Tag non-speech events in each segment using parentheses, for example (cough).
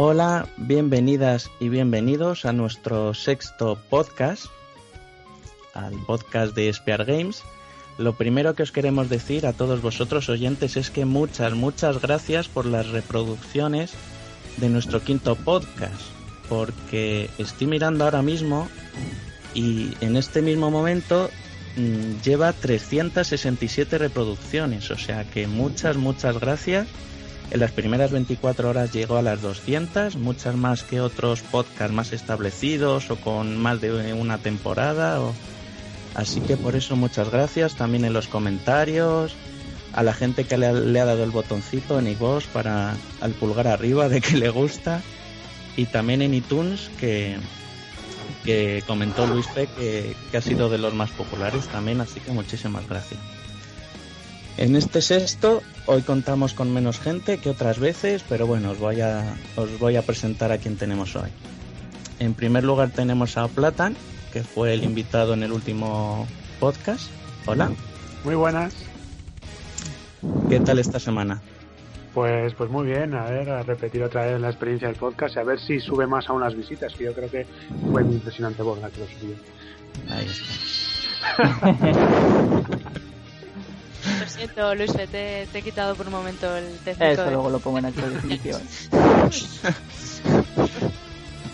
Hola, bienvenidas y bienvenidos a nuestro sexto podcast, al podcast de Spear Games. Lo primero que os queremos decir a todos vosotros oyentes es que muchas, muchas gracias por las reproducciones de nuestro quinto podcast, porque estoy mirando ahora mismo y en este mismo momento mmm, lleva 367 reproducciones, o sea que muchas, muchas gracias en las primeras 24 horas llegó a las 200, muchas más que otros podcasts más establecidos o con más de una temporada. O... Así que por eso muchas gracias también en los comentarios, a la gente que le ha, dado el botoncito en iVoox para al pulgar arriba de que le gusta y también en iTunes que, que comentó Luis P que, que ha sido de los más populares también, así que muchísimas gracias. En este sexto, hoy contamos con menos gente que otras veces, pero bueno, os voy a, os voy a presentar a quien tenemos hoy. En primer lugar tenemos a Platan, que fue el invitado en el último podcast. Hola. Muy buenas. ¿Qué tal esta semana? Pues, pues muy bien, a ver, a repetir otra vez la experiencia del podcast y a ver si sube más aún las visitas, que yo creo que fue muy impresionante Borja que lo subió. Ahí está. (laughs) Lo siento, Luis, te, te, he quitado por un momento el técnico. Eso luego lo pongo en (laughs) alta definición.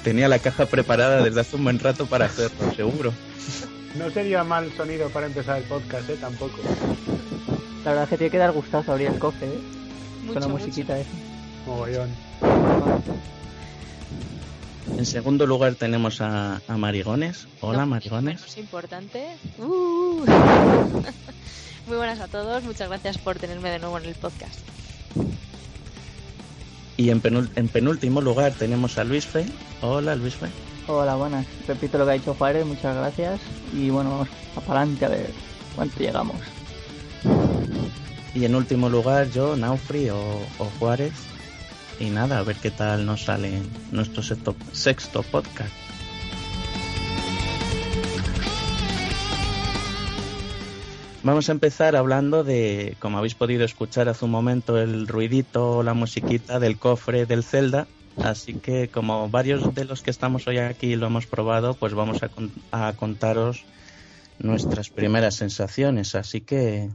Tenía la caja preparada desde hace un buen rato para hacerlo, seguro. No sería mal sonido para empezar el podcast, ¿eh? Tampoco. La verdad es que tiene que dar gustazo abrir el cofre, ¿eh? Mucho, Con la mucho. musiquita esa. Mogollón. En segundo lugar tenemos a, a Marigones. Hola, No, Marigones. menos importante. Uh. (laughs) Muy buenas a todos, muchas gracias por tenerme de nuevo en el podcast. Y en, penul- en penúltimo lugar tenemos a Luis Fe. Hola, Luis Fe. Hola, buenas. Repito lo que ha dicho Juárez, muchas gracias. Y bueno, vamos para adelante a ver cuánto llegamos. Y en último lugar yo, Naufri o, o Juárez. Y nada, a ver qué tal nos sale nuestro sexto, podcast. Vamos a empezar hablando de, como habéis podido escuchar hace un momento, el ruidito, la musiquita del cofre del Zelda. Así que como varios de los que estamos hoy aquí lo hemos probado, pues vamos a contaros nuestras primeras sensaciones. Así que,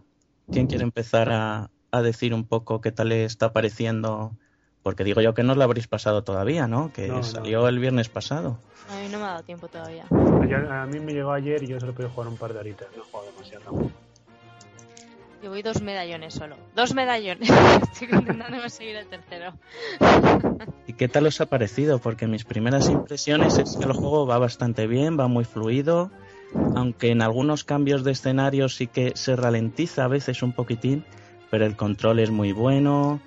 ¿quién quiere empezar a, a decir un poco qué tal le está pareciendo? Porque digo yo que no lo habréis pasado todavía, ¿no? Que No, no. salió el viernes pasado. A mí no me ha dado tiempo todavía. A mí me llegó ayer y yo solo pude jugar un par de horitas. No he jugado demasiado. Yo voy dos medallones solo. Dos medallones. (laughs) Estoy intentando conseguir el tercero. ¿Y qué tal os ha parecido? Porque mis primeras impresiones es que el juego va bastante bien, va muy fluido, aunque en algunos cambios de escenario sí que se ralentiza a veces un poquitín, pero el control es muy bueno,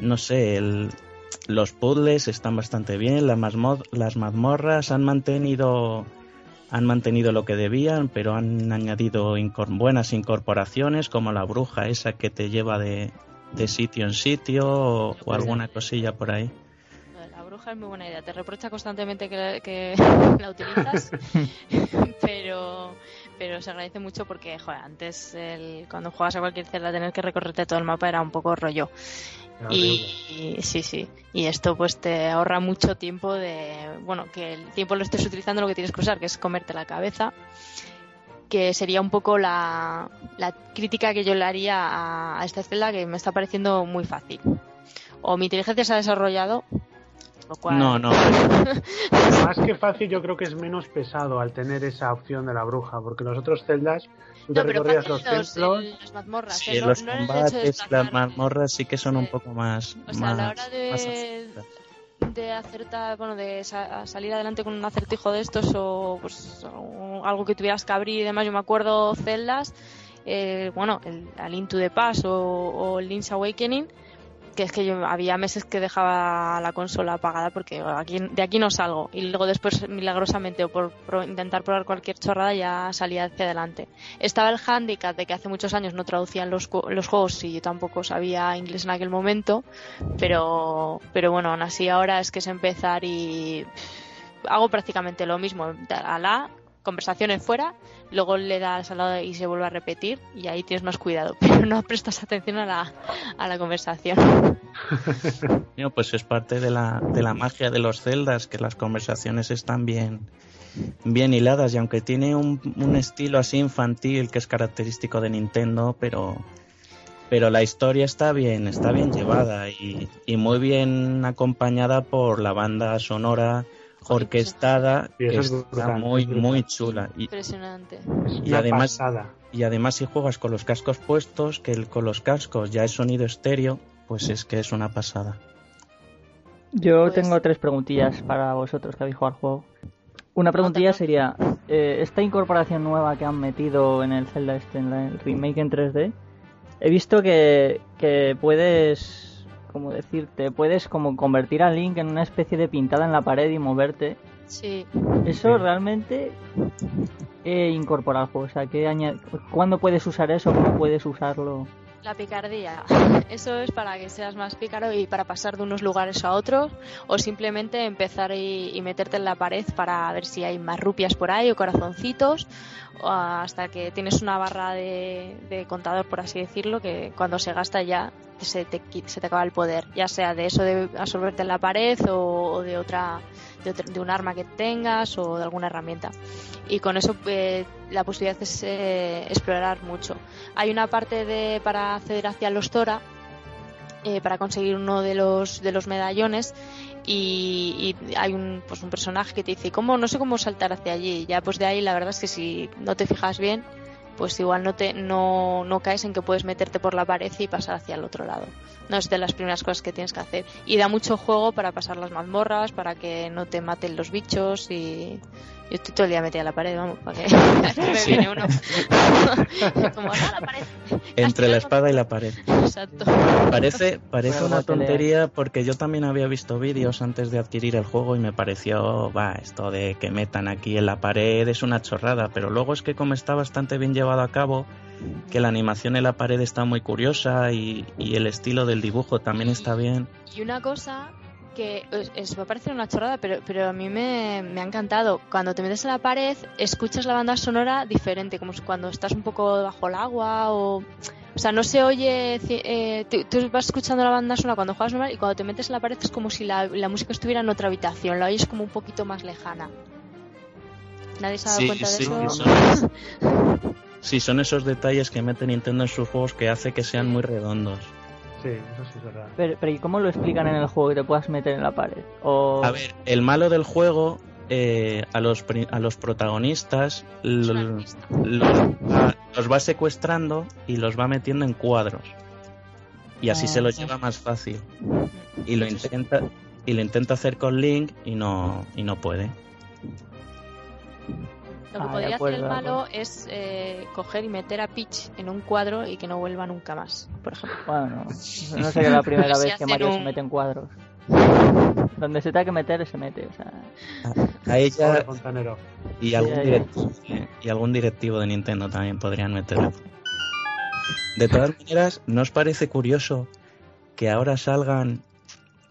no sé, el- los puzzles están bastante bien, las, las mazmorras han mantenido han mantenido lo que debían, pero han añadido buenas incorporaciones como la bruja esa que te lleva de, de sitio en sitio o, o alguna cosilla por ahí. La bruja es muy buena idea. Te reprocha constantemente que la, que (laughs) la utilizas, (laughs) pero, pero se agradece mucho porque, joder, antes el- cuando jugabas a cualquier celda tener que recorrerte todo el mapa era un poco rollo. Y- sí, sí. Y esto pues te ahorra mucho tiempo de, bueno, que el tiempo lo estés utilizando lo que tienes que usar, que es comerte la cabeza, que sería un poco la, la crítica que yo le haría a, a esta celda que me está pareciendo muy fácil. O mi inteligencia se ha desarrollado Lo cual... No, no. (laughs) Más que fácil, yo creo que es menos pesado al tener esa opción de la bruja, porque los otros celdas, tú te No, pero recorrías los los, templos. en las mazmorras. Sí, ¿eh? No- los no el combates, las mazmorras sí que son un poco más. O sea, a la hora de- de acertar, bueno, de sa- salir adelante con un acertijo de estos o pues o algo que tuvieras que abrir y demás. Yo me acuerdo celdas, eh, bueno, el a Link to the Past o, o Link's Awakening, que es que yo había meses que dejaba la consola apagada porque de aquí no salgo y luego después milagrosamente o por, intentar probar cualquier chorrada ya salía hacia adelante. Estaba el handicap de que hace muchos años no traducían los, los juegos y yo tampoco sabía inglés en aquel momento, pero, pero bueno, aún así ahora es que es empezar y hago prácticamente lo mismo. A la conversaciones fuera, luego le das al lado y se vuelve a repetir y ahí tienes más cuidado, (laughs) pero no prestas atención a la, a la conversación. (laughs) No, pues es parte de la, de la magia de los celdas, que las conversaciones están bien, bien hiladas y aunque tiene un, un estilo así infantil que es característico de Nintendo, pero, pero la historia está bien, está bien llevada y, y muy bien acompañada por la banda sonora orquestada Sí, que es está brutal, muy, muy chula. Y, Impresionante. Es Y una además- pasada. y además si juegas con los cascos puestos, que el- con los cascos ya es sonido estéreo, pues es que es una pasada. Yo Pues- tengo tres preguntillas para vosotros que habéis jugado al juego. Una preguntilla sería, eh, esta incorporación nueva que han metido en el Zelda este, en el remake en 3D, he visto que, que puedes, como decirte, puedes como convertir a Link en una especie de pintada en la pared y moverte. Sí, Eso Sí. realmente he incorporado al juego, o sea, ¿qué añad- ¿cuándo puedes usar eso? ¿Cómo puedes usarlo? la picardía. Eso es para que seas más pícaro y para pasar de unos lugares a otros o simplemente empezar y, y meterte en la pared para ver si hay más rupias por ahí o corazoncitos hasta que tienes una barra de, contador, por así decirlo, que cuando se gasta ya se te, se te acaba el poder, ya sea de eso de absorberte en la pared o, de otra de, otra- de un arma que tengas o de alguna herramienta. Y con eso eh, la posibilidad es eh, explorar mucho. Hay una parte de para acceder hacia los Tora eh, para conseguir uno de los de los medallones y, y hay un pues un personaje que te dice cómo no sé cómo saltar hacia allí ya pues de ahí la verdad es que si no te fijas bien pues igual no te no, no caes en que puedes meterte por la pared y pasar hacia el otro lado. No es de las primeras cosas que tienes que hacer. Y da mucho juego para pasar las mazmorras para que no te maten los bichos y yo estoy todo el día metida en la pared vamos para que (laughs) me Sí. viene uno (laughs) (laughs) como "Ah, la pared Entre la espada y la pared. exacto Parece, parece Bueno, una tontería porque yo también había visto vídeos antes de adquirir el juego y me pareció, va, esto de que metan aquí en la pared es una chorrada, pero luego es que como está bastante bien llevado a cabo, que la animación en la pared está muy curiosa y, y el estilo del dibujo también está bien. Y una cosa que es, va a parecer una chorrada, pero, pero a mí me, me ha encantado. Cuando te metes en la pared, escuchas la banda sonora diferente, como cuando estás un poco bajo el agua o... O sea, no se oye... eh, tú, tú vas escuchando la banda sonora cuando juegas normal y cuando te metes en la pared es como si la, la música estuviera en otra habitación, la oyes como un poquito más lejana. ¿Nadie se ha dado Sí, cuenta de sí, eso? son- (laughs) Sí, son esos detalles que mete Nintendo en sus juegos que hace que sean muy redondos. Sí, eso sí es verdad. Pero, pero ¿y cómo lo explican en el juego que te puedas meter en la pared? O... A ver, el malo del juego eh, a, los, a los protagonistas los va, los va secuestrando y los va metiendo en cuadros. Y así Ah, se lo ah. lleva más fácil. Y lo intenta y lo intenta hacer con Link y no y no puede. Lo que Ah, podría acuerdo, hacer el malo es eh, coger y meter a Peach en un cuadro y que no vuelva nunca más, por ejemplo. Bueno, (laughs) no sería la primera vez que Mario se mete en cuadros. Donde se tenga que meter, se mete. O sea, A, ella y algún directivo y algún directivo de Nintendo también podrían meterlo. De todas maneras, ¿no os parece curioso que ahora salgan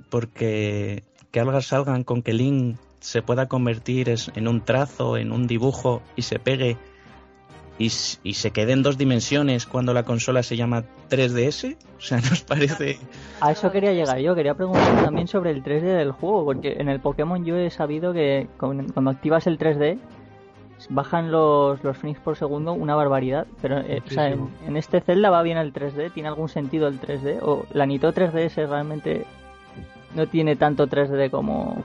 porque que ahora salgan con que Link se pueda convertir en un trazo, en un dibujo y se pegue y, y se quede en dos dimensiones cuando la consola se llama 3DS? O sea, (laughs) ¿nos parece? a eso quería llegar yo. Quería preguntar también sobre el 3D del juego. Porque en el Pokémon yo he sabido que con- cuando activas el 3D bajan los, los frames por segundo una barbaridad. Pero eh, o sea, en, en este Zelda va bien el 3D. ¿Tiene algún sentido el 3D? ¿O la Nito 3DS realmente no tiene tanto 3D como...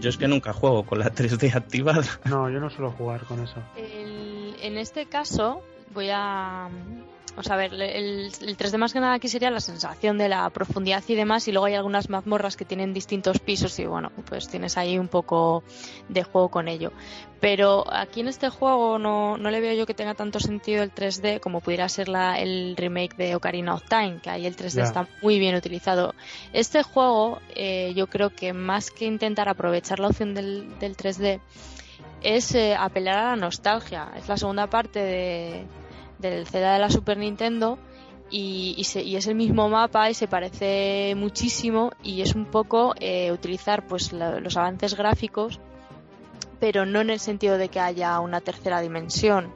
Yo es que nunca juego con la 3D activada. No, yo no suelo jugar con eso. El- en este caso, voy a. O sea, a ver, el, el 3D más que nada aquí sería la sensación de la profundidad y demás, y luego hay algunas mazmorras que tienen distintos pisos, y bueno, pues tienes ahí un poco de juego con ello. Pero aquí en este juego no, no le veo yo que tenga tanto sentido el 3D como pudiera ser la, el remake de Ocarina of Time, que ahí el 3D Ya. está muy bien utilizado. Este juego, eh, yo creo que más que intentar aprovechar la opción del, del 3D, es eh, apelar a la nostalgia. Es la segunda parte de, del Zelda de la Super Nintendo y, y se- y es el mismo mapa y se parece muchísimo y es un poco eh, utilizar pues la- los avances gráficos pero no en el sentido de que haya una tercera dimensión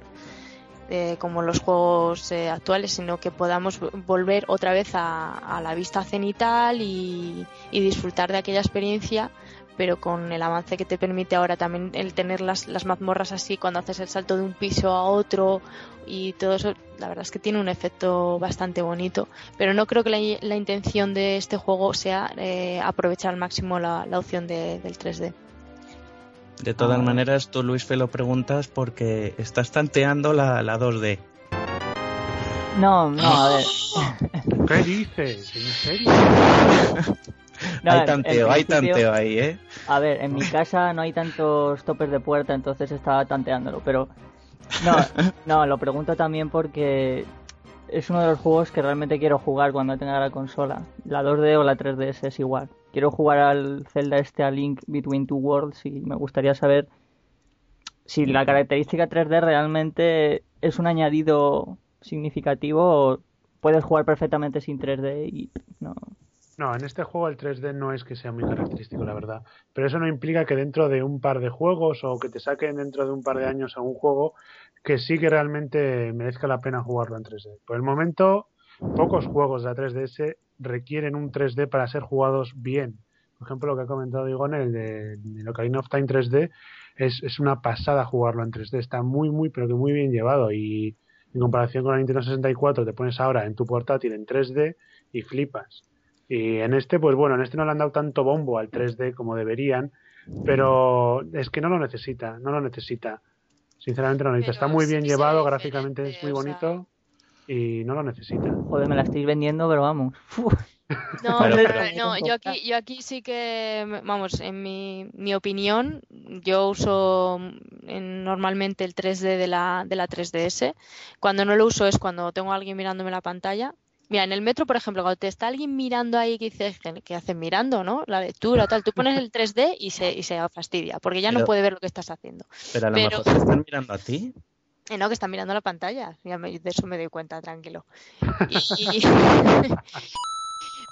eh, como los juegos eh, actuales, sino que podamos volver otra vez a, a la vista cenital y, y disfrutar de aquella experiencia, pero con el avance que te permite ahora también el tener las, las mazmorras así cuando haces el salto de un piso a otro y todo eso, la verdad es que tiene un efecto bastante bonito, pero no creo que la, la intención de este juego sea eh, aprovechar al máximo la, la opción de- del 3D. De todas Ah. maneras, tú Luis Fe lo preguntas porque estás tanteando la, la 2D. No, no, a ver. ¿Qué dices? ¿En serio? (laughs) (laughs) No, hay tanteo, en hay tanteo ahí, ¿eh? A ver, en mi casa no hay tantos topes de puerta, entonces estaba tanteándolo, pero no, (laughs) no, lo pregunto también porque es uno de los juegos que realmente quiero jugar cuando tenga la consola. La 2D o la 3DS es igual. Quiero jugar al Zelda este a Link Between Two Worlds y me gustaría saber si la característica 3D realmente es un añadido significativo o puedes jugar perfectamente sin 3D y no. No, en este juego el 3D no es que sea muy característico, la verdad. Pero eso no implica que dentro de un par de juegos o que te saquen dentro de un par de años a un juego que sí que realmente merezca la pena jugarlo en 3D. Por el momento, pocos juegos de la 3DS requieren un 3D para ser jugados bien. Por ejemplo, lo que ha comentado Igone, el de, el Ocarina of Time 3D, es, es una pasada jugarlo en 3D. Está muy, muy, pero que muy bien llevado. Y en comparación con la Nintendo 64, te pones ahora en tu portátil en 3D y flipas. Y en este, pues bueno, en este no le han dado tanto bombo al 3D como deberían, pero es que no lo necesita, no lo necesita. Sinceramente no lo necesita. Pero Está muy bien llevado, gráficamente es muy o sea. bonito y no lo necesita. Joder, me la estáis vendiendo, pero vamos. (laughs) Uf. No, Pero- pero, pero- no, yo aquí, yo aquí sí que, vamos, en mi, mi opinión, yo uso en- normalmente el 3D de la, de la 3DS. Cuando no lo uso es cuando tengo a alguien mirándome la pantalla. Mira, en el metro, por ejemplo, cuando te está alguien mirando ahí que dice, ¿qué hacen mirando, no? La lectura, tal, tú pones el 3D y se, y se fastidia, porque ya no puede ver lo que estás haciendo. Pero a lo Pero- mejor te están mirando a ti. Eh, no, que están mirando la pantalla. Ya me- de eso me doy cuenta, tranquilo. Y- (laughs)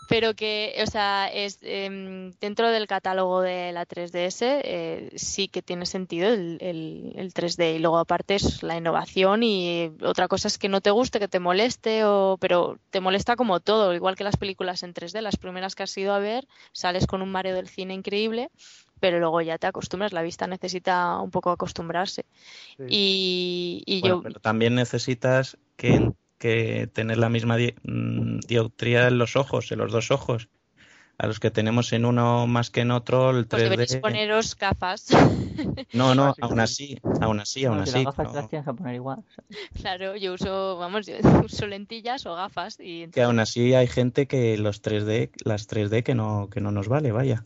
Pero que, o sea, es em, dentro del catálogo de la 3DS eh, sí que tiene sentido el, el- el 3D. Y luego aparte es la innovación y otra cosa es que no te guste, que te moleste, o, pero te molesta como todo, igual que las películas en 3D. Las primeras que has ido a ver, sales con un mareo del cine increíble, pero luego ya te acostumbras. La vista necesita un poco acostumbrarse. Sí. Y, y Bueno, yo... pero también necesitas que, que tener la misma di- mm, dioptría en los ojos, en los dos ojos. A los que tenemos en uno más que en otro, el Pues deberéis 3D. poneros gafas. (laughs) No, no, aún así, aún así, aún No, así. las gafas no. las tienes que poner igual. claro, yo uso, vamos, yo (laughs) uso lentillas o gafas y Que entonces- aún así hay gente que los 3D, las 3D que no, que no nos vale, vaya.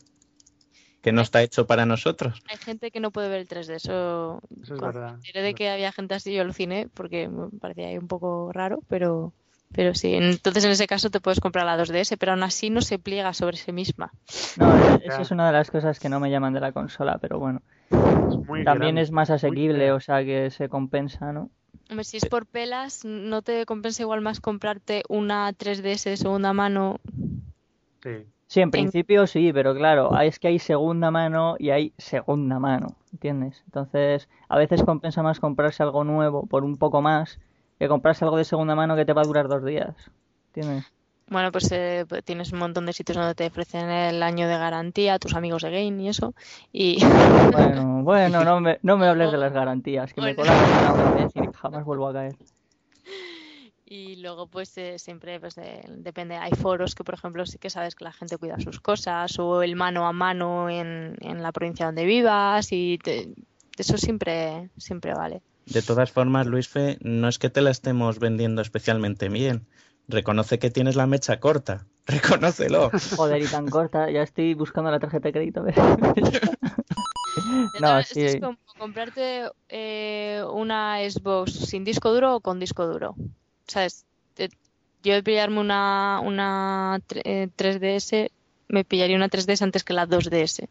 Que no está hecho para nosotros. hay gente que no puede ver el 3D. Eso, Eso es verdad. de que había gente así, yo aluciné porque me parecía ahí un poco raro, pero, pero sí. Entonces en ese caso te puedes comprar la 2DS, pero aún así no se pliega sobre sí misma. No, e- eso es una de las cosas que no me llaman de la consola, pero bueno. Es muy También grande, es más asequible, o sea que se compensa, ¿no? Hombre, si es por pelas, ¿no te compensa igual más comprarte una 3DS de segunda mano? Sí. Sí, en principio sí, pero claro, es que hay segunda mano y hay segunda mano, ¿entiendes? Entonces, a veces compensa más comprarse algo nuevo por un poco más que comprarse algo de segunda mano que te va a durar dos días, ¿entiendes? Bueno, pues eh, pues tienes un montón de sitios donde te ofrecen el año de garantía, tus amigos de Game y eso. Y Bueno, bueno, no me, no me hables de las (laughs) garantías, que me colan una vez y jamás vuelvo a caer. Y luego, pues eh, siempre pues, eh, depende. Hay foros que, por ejemplo, sí que sabes que la gente cuida sus cosas, o el mano a mano en, en la provincia donde vivas, y te- eso siempre, siempre vale. De todas formas, Luisfe, no es que te la estemos vendiendo especialmente bien. Reconoce que tienes la mecha corta. (laughs) Reconócelo. Joder, y tan corta. Ya estoy buscando la tarjeta de crédito. a ver. De No, todas- sí. esto es como comprarte eh, una Xbox sin disco duro o con disco duro. ¿sabes? Eh, yo de pillarme una, una 3DS, eh, me pillaría una 3DS antes que la 2DS.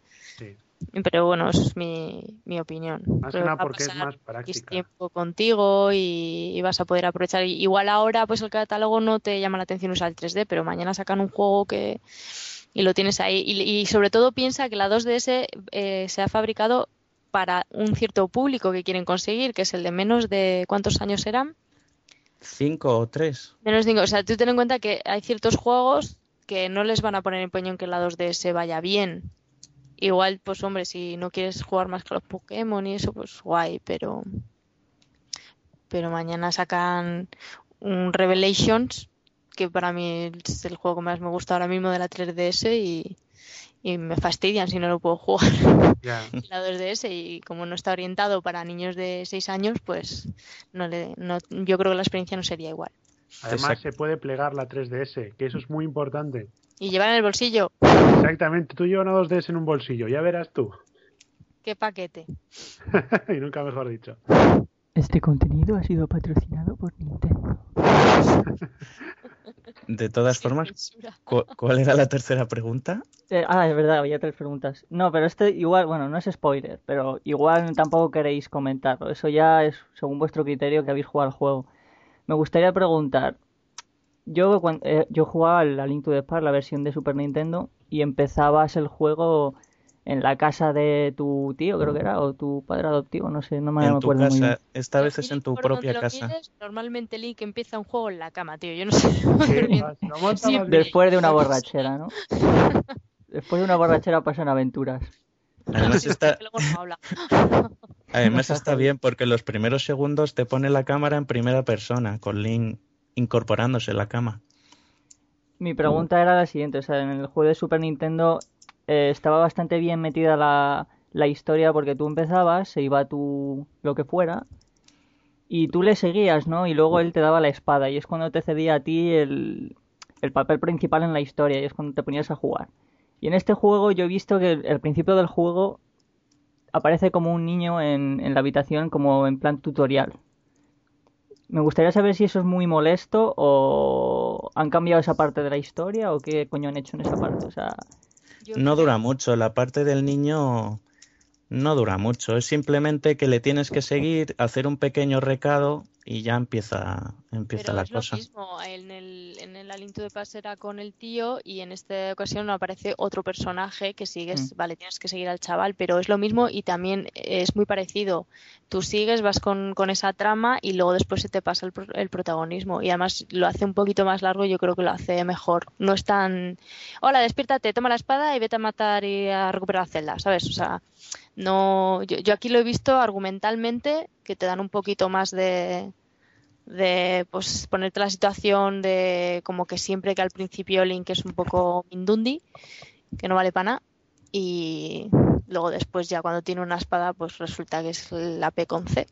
Pero bueno, es mi, mi opinión. Más Pero que porque es más práctica. tiempo contigo y, vas a poder aprovechar. Igual ahora pues el catálogo no te llama la atención usar el 3D, pero mañana sacan un juego que y lo tienes ahí. Y, sobre todo piensa que la 2DS eh, se ha fabricado para un cierto público que quieren conseguir, que es el de menos de cuántos años serán. 5 o 3. Menos 5. O sea, tú ten en cuenta que hay ciertos juegos que no les van a poner empeño en que la 2DS vaya bien. Igual, pues hombre, si no quieres jugar más que los Pokémon y eso, pues guay, pero. Pero mañana sacan un Revelations, que para mí es el juego que más me gusta ahora mismo de la 3DS y, y me fastidian si no lo puedo jugar en la 2DS y como no está orientado para niños de 6 años, pues no le, no, yo creo que la experiencia no sería igual. Además, Exacto. se puede plegar la 3DS, que eso es muy importante. Y llevar en el bolsillo, Exactamente, tú llevas una 2DS en un bolsillo, ya verás tú. qué paquete. (laughs) y nunca mejor dicho. Este contenido ha sido patrocinado por Nintendo. De todas formas, censura. ¿cu- ¿cuál era la tercera pregunta? Eh, ah, es verdad, había tres preguntas. No, pero este igual, bueno, no es spoiler, pero igual tampoco queréis comentarlo. Eso ya es según vuestro criterio que habéis jugado al juego. Me gustaría preguntar, yo, cuan- eh, yo jugaba al A Link to the Past, la versión de Super Nintendo, y empezabas el juego en la casa de tu tío, creo que era, o tu padre adoptivo, no sé, no me, En me tu acuerdo muy bien. Esta vez es en tu propia casa. mires, normalmente Link empieza un juego en la cama, tío. Yo no sé. (laughs) Sí. Después de una borrachera, ¿no? (laughs) Después de una borrachera pasan aventuras. Además está, que (laughs) luego no habla. además está bien porque los primeros segundos te pone la cámara en primera persona, con Link incorporándose en la cama. Mi pregunta era la siguiente, o sea, en el juego de Super Nintendo eh, estaba bastante bien metida la, la historia porque tú empezabas, se iba tu lo que fuera y tú le seguías, ¿no? Y luego él te daba la espada y es cuando te cedía a ti el, el papel principal en la historia y es cuando te ponías a jugar. Y en este juego yo he visto que el, el principio del juego aparece como un niño en, en la habitación como en plan tutorial. Me gustaría saber si eso es muy molesto o han cambiado esa parte de la historia o qué coño han hecho en esa parte. O sea, Yo No creo- dura mucho, la parte del niño no dura mucho, es simplemente que le tienes que seguir, hacer un pequeño recado y ya empieza, empieza Pero la es cosa. lo mismo, en el, en el Aliento de Paz era con el tío y en esta ocasión aparece otro personaje que sigues, Mm. vale, tienes que seguir al chaval, pero es lo mismo y también es muy parecido. Tú sigues, vas con, con esa trama y luego después se te pasa el, pro- el protagonismo y además lo hace un poquito más largo, yo creo que lo hace mejor. No es tan, hola, despiértate, toma la espada y vete a matar y a recuperar la celda, ¿sabes? O sea, no, yo, yo aquí lo he visto argumentalmente que te dan un poquito más de, de pues ponerte la situación de como que siempre que al principio Link es un poco mindundi, que no vale para nada, y luego después ya cuando tiene una espada pues resulta que es la P con C.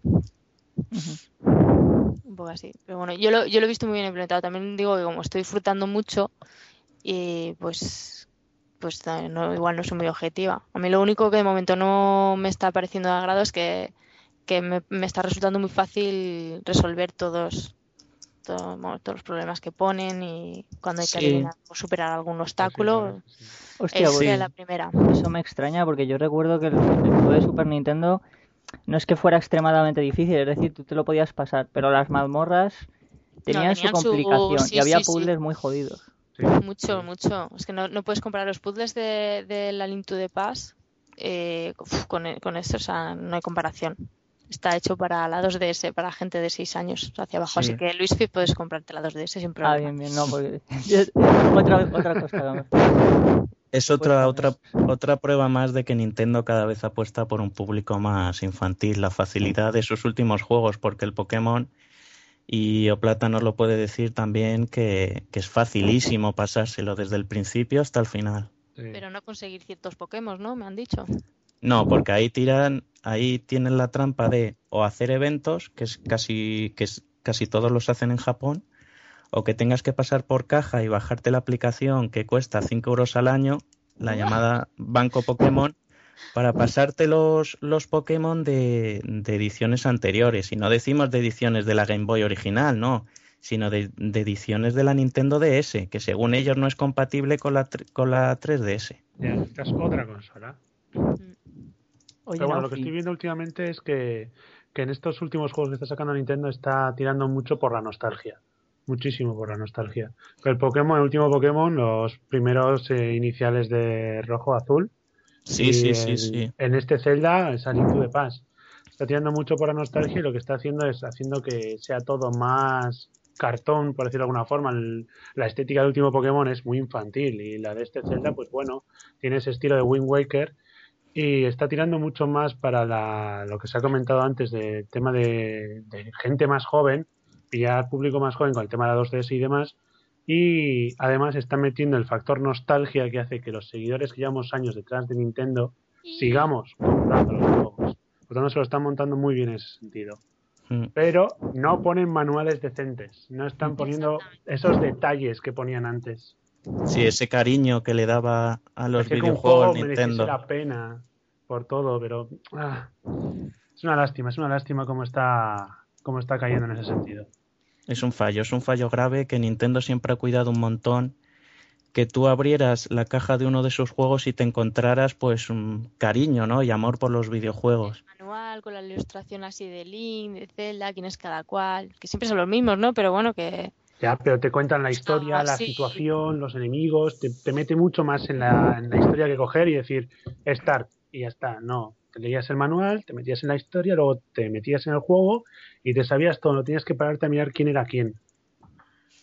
Un poco así. Pero bueno, yo lo, yo lo he visto muy bien implementado. También digo que como estoy disfrutando mucho y pues pues no, igual no soy muy objetiva. A mí lo único que de momento no me está pareciendo de agrado es que, que me, me está resultando muy fácil resolver todos, todos los problemas que ponen y cuando hay que Sí. adivinar o superar algún obstáculo. Sí, hostia, Es de la primera. eso me extraña porque yo recuerdo que el, el juego de Super Nintendo no es que fuera extremadamente difícil, es decir, tú te lo podías pasar, pero las mazmorras tenían, tenían su su- complicación sí, y había sí, sí. puzzles muy jodidos. sí. Mucho, mucho. Es que no, no puedes comparar los puzzles de, de la Link to the Past eh, con, con esto, o sea, no hay comparación. Está hecho para la 2DS, para gente de 6 años hacia abajo. Sí. Así que, Luis, puedes comprarte la 2DS sin Ah, problema. bien, bien, no, porque (laughs) otra, otra cosa. vamos. Es otra, Pues, otra, otra prueba más de que Nintendo cada vez apuesta por un público más infantil, la facilidad de sus últimos juegos, porque el Pokémon Y Oplata nos lo puede decir también que, que es facilísimo pasárselo desde el principio hasta el final. Pero no conseguir ciertos Pokémon, ¿no? Me han dicho. No, porque ahí tiran, ahí tienen la trampa de o hacer eventos, que es casi, que es, casi todos los hacen en Japón, o que tengas que pasar por caja y bajarte la aplicación que cuesta 5 euros al año, la llamada Banco Pokémon, para pasarte los, los Pokémon de, de ediciones anteriores. Y no decimos de ediciones de la Game Boy original, no, sino de, de ediciones de la Nintendo DS, que según ellos no es compatible con la, tr- con la 3DS. Ya, esta es otra consola. Oye, Pero bueno, lo que estoy viendo últimamente es que, que en estos últimos juegos que está sacando Nintendo está tirando mucho por la nostalgia. Muchísimo por la nostalgia. El Pokémon, el último Pokémon, los primeros eh, iniciales de rojo azul. Sí, y sí, en, sí, sí. En este Zelda, es Link the Past. Está tirando mucho por la nostalgia y lo que está haciendo es haciendo que sea todo más cartón, por decirlo de alguna forma. El- la estética del último Pokémon es muy infantil y la de este Zelda, pues bueno, tiene ese estilo de Wind Waker y está tirando mucho más para la, lo que se ha comentado antes del tema de, de gente más joven, pillar público más joven con el tema de la 2DS y demás. Y además está metiendo el factor nostalgia que hace que los seguidores que llevamos años detrás de Nintendo sigamos comprando los juegos. Por tanto, se lo están montando muy bien en ese sentido. Mm. Pero no ponen manuales decentes. No están poniendo esos detalles que ponían antes. Sí, ese cariño que le daba a los Parecía que un videojuegos juego mereciese Nintendo. la pena por todo, pero ah, es una lástima, es una lástima cómo está, cómo está cayendo en ese sentido. Es un fallo, es un fallo grave que Nintendo siempre ha cuidado un montón. Que tú abrieras la caja de uno de sus juegos y te encontraras pues un cariño, ¿no? Y amor por los videojuegos. Manual con la ilustración así de Link, de Zelda, quién es cada cual, que siempre son los mismos, ¿no? Pero bueno, que Ya, pero te cuentan la historia, Ah, la sí. situación, los enemigos, te, te mete mucho más en la, en la historia que coger y decir start y ya está. No, te leías el manual, te metías en la historia, luego te metías en el juego y te sabías todo, no tenías que pararte a mirar quién era quién.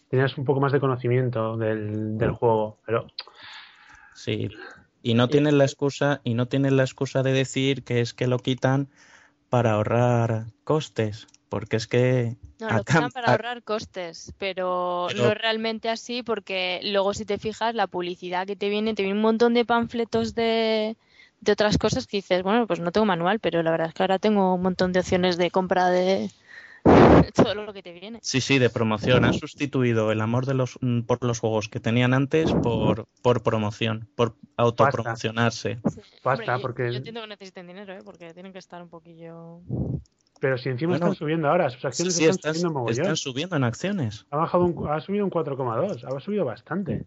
Tenías un poco más de conocimiento del, del juego, pero Sí. Y no tienen la excusa, y no tienen la excusa de decir que es que lo quitan para ahorrar costes. Porque es que no, lo cam- para ahorrar costes, pero, Pero- no es realmente así porque luego si te fijas la publicidad que te viene, te viene un montón de panfletos de, de otras cosas que dices, bueno, pues no tengo manual, pero la verdad es que ahora tengo un montón de opciones de compra de (laughs) todo lo que te viene. Sí, sí, de promoción. Han sustituido el amor de los, mm, por los juegos que tenían antes por, por promoción, por autopromocionarse. basta, Hombre, yo- porque... Yo entiendo que necesiten dinero, ¿eh? porque tienen que estar un poquillo... Pero si encima Bueno, están subiendo ahora, sus acciones sí, están, están, subiendo mogollón. están subiendo en acciones. Ha bajado un, ha subido un 4,2, ha subido bastante.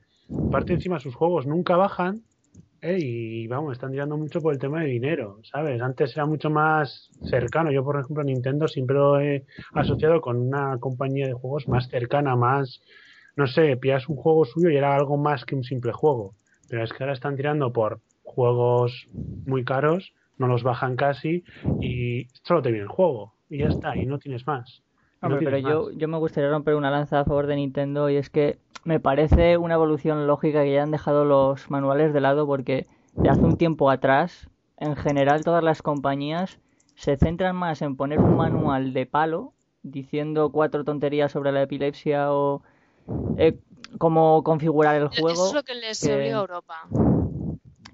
Aparte encima sus juegos nunca bajan eh, y vamos, están tirando mucho por el tema de dinero, ¿sabes? Antes era mucho más cercano. Yo, por ejemplo, Nintendo siempre lo he asociado con una compañía de juegos más cercana, más, no sé, pillas un juego suyo y era algo más que un simple juego. Pero es que ahora están tirando por juegos muy caros, no los bajan casi y solo te viene el juego y ya está, y no tienes más. No Hombre, pero yo, yo me gustaría romper una lanza a favor de Nintendo y es que me parece una evolución lógica que ya han dejado los manuales de lado porque de hace un tiempo atrás, en general todas las compañías se centran más en poner un manual de palo diciendo cuatro tonterías sobre la epilepsia o eh, cómo configurar el juego. Eso es lo que les que- obliga a Europa.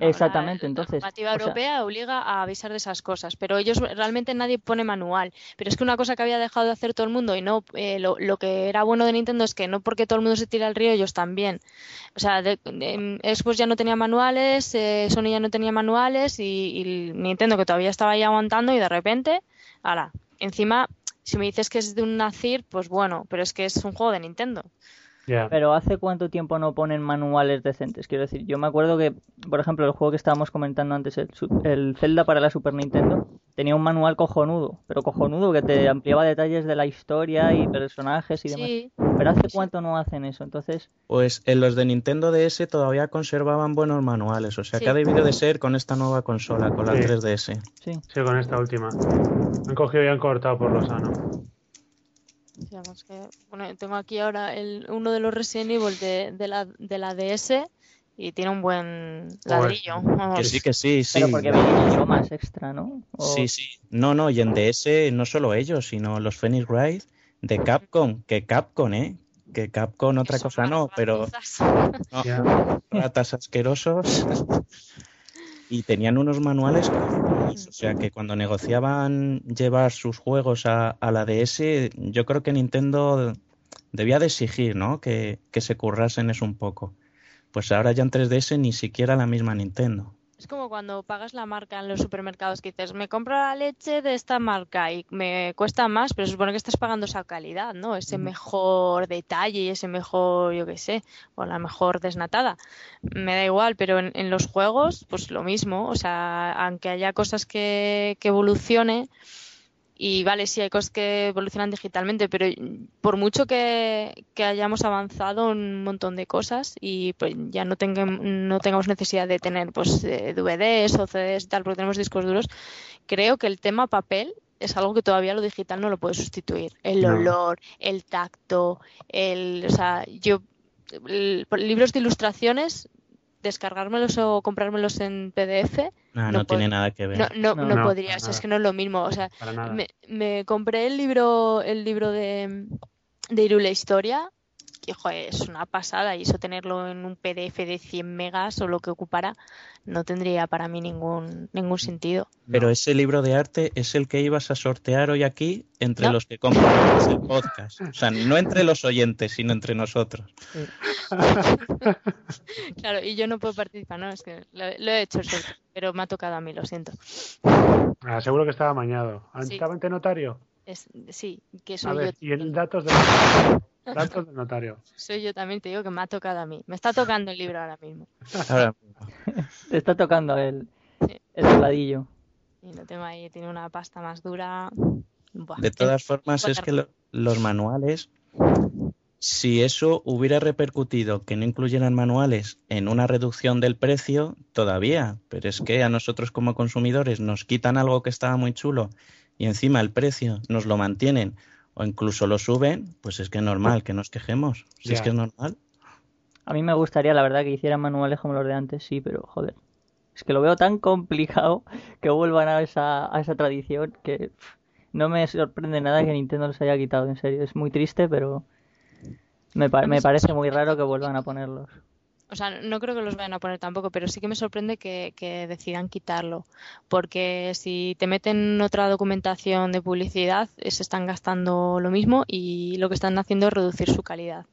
Exactamente, La- entonces. La normativa sea, europea obliga a avisar de esas cosas, pero ellos realmente nadie pone manual. Pero es que una cosa que había dejado de hacer todo el mundo y no eh, lo, lo que era bueno de Nintendo es que no porque todo el mundo se tira al río, ellos también. O sea, de, de- Xbox ya no tenía manuales, eh, Sony ya no tenía manuales y, y Nintendo que todavía estaba ahí aguantando y de repente, ahora, encima, si me dices que es de un Nacir, pues bueno, pero es que es un juego de Nintendo. Pero ¿hace cuánto tiempo no ponen manuales decentes? Quiero decir, yo me acuerdo que, por ejemplo, el juego que estábamos comentando antes, el, el Zelda para la Super Nintendo, tenía un manual cojonudo, pero cojonudo que te ampliaba detalles de la historia y personajes y demás. Sí, Pero ¿hace cuánto no hacen eso? Entonces, Pues en los de Nintendo DS todavía conservaban buenos manuales, o sea Sí. que ha debido de ser con esta nueva consola, con la Sí. 3DS. sí. Sí, con esta última. Han cogido y han cortado por lo sano. Digamos que, bueno, tengo aquí ahora el, uno de los Resident Evil de, de la, de la DS y tiene un buen ladrillo. vamos. Que sí, que sí, sí. Pero porque vienen idiomas extra, ¿no? O- Sí, sí. No, no, y en DS no solo ellos, sino los Phoenix Wright de Capcom, que Capcom, ¿eh? Que Capcom otra Eso, cosa no, pero no, ratas asquerosos. Y tenían unos manuales, cojonudos, o sea que cuando negociaban llevar sus juegos a, a la DS, yo creo que Nintendo debía de exigir, ¿no? Que, que se currasen eso un poco. Pues ahora ya en 3DS ni siquiera la misma Nintendo. Es como cuando pagas la marca en los supermercados que dices, me compro la leche de esta marca y me cuesta más, pero se supone que estás pagando esa calidad, ¿no? Ese mejor detalle y ese mejor, yo qué sé, o la mejor desnatada. Me da igual, pero en, en los juegos, pues lo mismo. O sea, aunque haya cosas que, que evolucione, y vale, sí hay cosas que evolucionan digitalmente, pero por mucho que, que hayamos avanzado un montón de cosas y pues ya no, tengam- no tengamos necesidad de tener pues eh, DVDs o CDs y tal, porque tenemos discos duros, creo que el tema papel es algo que todavía lo digital no lo puede sustituir. El No. olor, el tacto, el, o sea, yo el- libros de ilustraciones descargármelos o comprármelos en PDF Nah, No no, tiene nada que ver. no, no, No. no No, podrías, es nada. que no es lo mismo. O sea, me, me compré el libro, el libro de, de Irule Historia, joder, es una pasada, y eso tenerlo en un PDF de 100 megas o lo que ocupara, no tendría para mí ningún, ningún sentido. Pero ese libro de arte es el que ibas a sortear hoy aquí entre No. los que compran el podcast. O sea, no entre los oyentes, sino entre nosotros. (laughs) Claro, y yo no puedo participar, ¿no? Es que lo, lo he hecho pero me ha tocado a mí, lo siento. Ah, seguro que estaba amañado. Sí. ¿Estaba notario? Es, sí, que A soy ver, yo. y en datos notario. Datos del notario. Soy yo también, te digo que me ha tocado a mí. Me está tocando el libro ahora mismo. Ahora, (laughs) Te está tocando el, Sí. el. Y lo tengo ahí, tiene una pasta más dura. Buah, de todas formas, es que lo- los manuales, si eso hubiera repercutido que no incluyeran manuales en una reducción del precio, todavía. Pero es que a nosotros como consumidores nos quitan algo que estaba muy chulo y encima el precio nos lo mantienen o incluso lo suben, pues es que es normal que nos quejemos. Si es que es normal. A mí me gustaría, la verdad, que hicieran manuales como los de antes, sí, pero joder. Es que lo veo tan complicado que vuelvan a esa, a esa tradición que pff, no me sorprende nada que Nintendo los haya quitado, en serio. Es muy triste, pero me, pa- me parece muy raro que vuelvan a ponerlos. O sea, no creo que los vayan a poner tampoco, pero sí que me sorprende que, que decidan quitarlo. Porque si te meten otra documentación de publicidad, eh, se están gastando lo mismo y lo que están haciendo es reducir su calidad.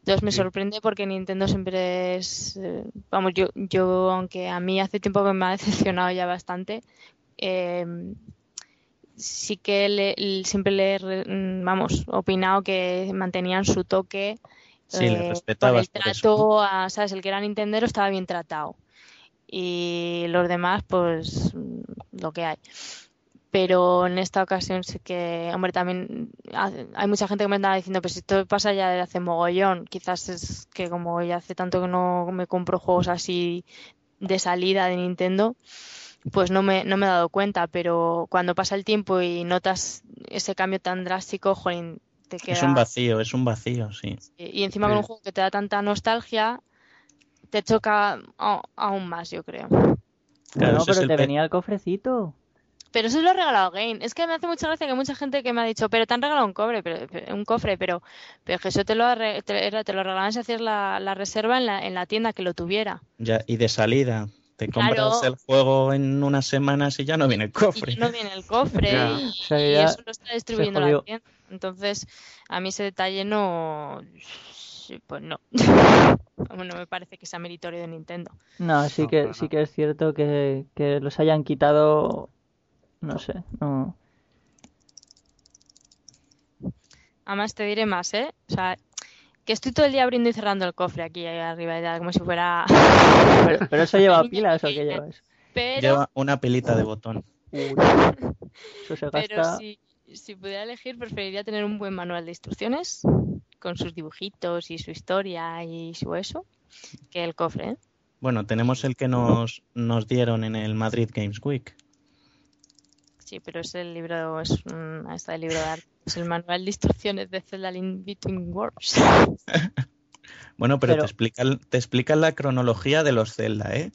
Entonces me sorprende porque Nintendo siempre es. eh, vamos, yo, yo, aunque a mí hace tiempo que me ha (laughs) decepcionado ya bastante, eh, sí que le- siempre le mm, vamos, opinado que mantenían su toque Sí, le eh, respetabas por el eso. trato a, ¿sabes? El que era Nintendero estaba bien tratado. Y los demás, pues, mm, lo que hay. Pero en esta ocasión sí que, hombre, también ha- hay mucha gente que me anda diciendo, pues esto pasa ya desde hace mogollón. Quizás es que como ya hace tanto que no me compro juegos así de salida de Nintendo, pues no me, no me he dado cuenta. Pero cuando pasa el tiempo y notas ese cambio tan drástico, jolín, te queda... Es un vacío, es un vacío, sí. Y encima con un juego que te da tanta nostalgia, te choca aún más, yo creo. Claro, no, pero el te pe- venía el cofrecito. Pero eso lo ha regalado Game. Es que me hace mucha gracia que mucha gente que me ha dicho, pero te han regalado un cobre, pero, un cofre, pero, pero que eso te lo, te, era- te lo regalaban si hacías la, la reserva en la, en la tienda que lo tuviera. Ya, y de salida, te compras Claro. el juego en unas semanas y ya no viene el cofre. Y no viene el cofre (laughs) y, O sea, y ya eso lo está distribuyendo la tienda. Entonces, a mí ese detalle no... Pues no. (laughs) No me parece que sea meritorio de Nintendo. No, sí No, que, sí que es cierto que, que los hayan quitado. No sé, no. Además te diré más, ¿eh? O sea, que estoy todo el día abriendo y cerrando el cofre aquí arriba, ya, como si fuera... (laughs) Pero, pero eso lleva (laughs) pilas o qué llevas. Pero, Lleva una pilita de botón. Uy, eso se pero gasta. si, si pudiera elegir, preferiría tener un buen manual de instrucciones con sus dibujitos y su historia y su eso, que el cofre, ¿eh? Bueno, tenemos el que nos, nos dieron en el Madrid Games Week. Sí, pero es el libro, es un, está el libro de arte, es el manual de instrucciones de Zelda Link Between Worlds. (laughs) Bueno, pero, Pero- te explican te explican la cronología de los Zelda, ¿eh?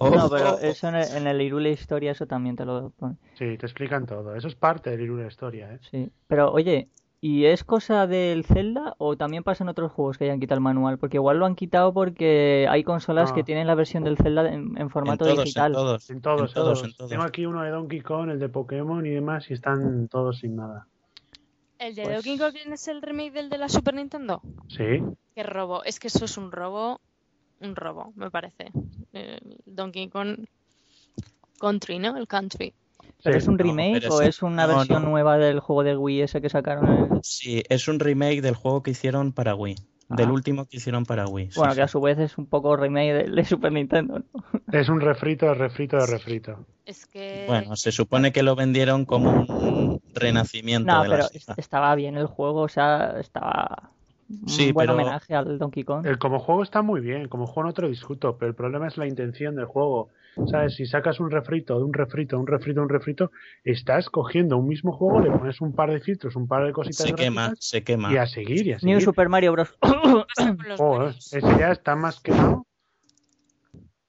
No, Ojo. pero eso en el, en el Irule Historia, eso también te lo pone. Sí, te explican todo. Eso es parte del de historia, ¿eh? Sí. Pero oye, ¿Y es cosa del Zelda o también pasa en otros juegos que hayan quitado el manual? Porque igual lo han quitado porque hay consolas No. que tienen la versión del Zelda en, en formato en todos, digital. En todos, En todos, en todos, todos. en todos. Tengo aquí uno de Donkey Kong, el de Pokémon y demás, y están todos sin nada. ¿El de Pues- Donkey Kong es el remake del de la Super Nintendo? Sí, Qué robo. Es que eso es un robo. Un robo, me parece. El Donkey Kong Country, ¿no? El Country. ¿Pero sí. es un No, remake o es una No, versión no. nueva del juego de Wii ese que sacaron? en el- Sí, es un remake del juego que hicieron para Wii. Del Ah. último que hicieron para Wii. Bueno, sí. que a su vez es un poco remake de, de Super Nintendo, ¿no? (laughs) Es un refrito de refrito de refrito. Es que. Bueno, se supone que lo vendieron como un renacimiento No, de la pero saga. estaba bien el juego, o sea, estaba un Sí, buen pero- homenaje al Donkey Kong. El como juego está muy bien, como juego no te lo discuto, pero el problema es la intención del juego. ¿Sabes? Si sacas un refrito de un refrito, un refrito, un refrito, estás cogiendo un mismo juego, le pones un par de filtros, un par de cositas Se quema, se quema. y a seguir, y a New seguir. Super Mario Bros. Marios. ese ya está más quemado.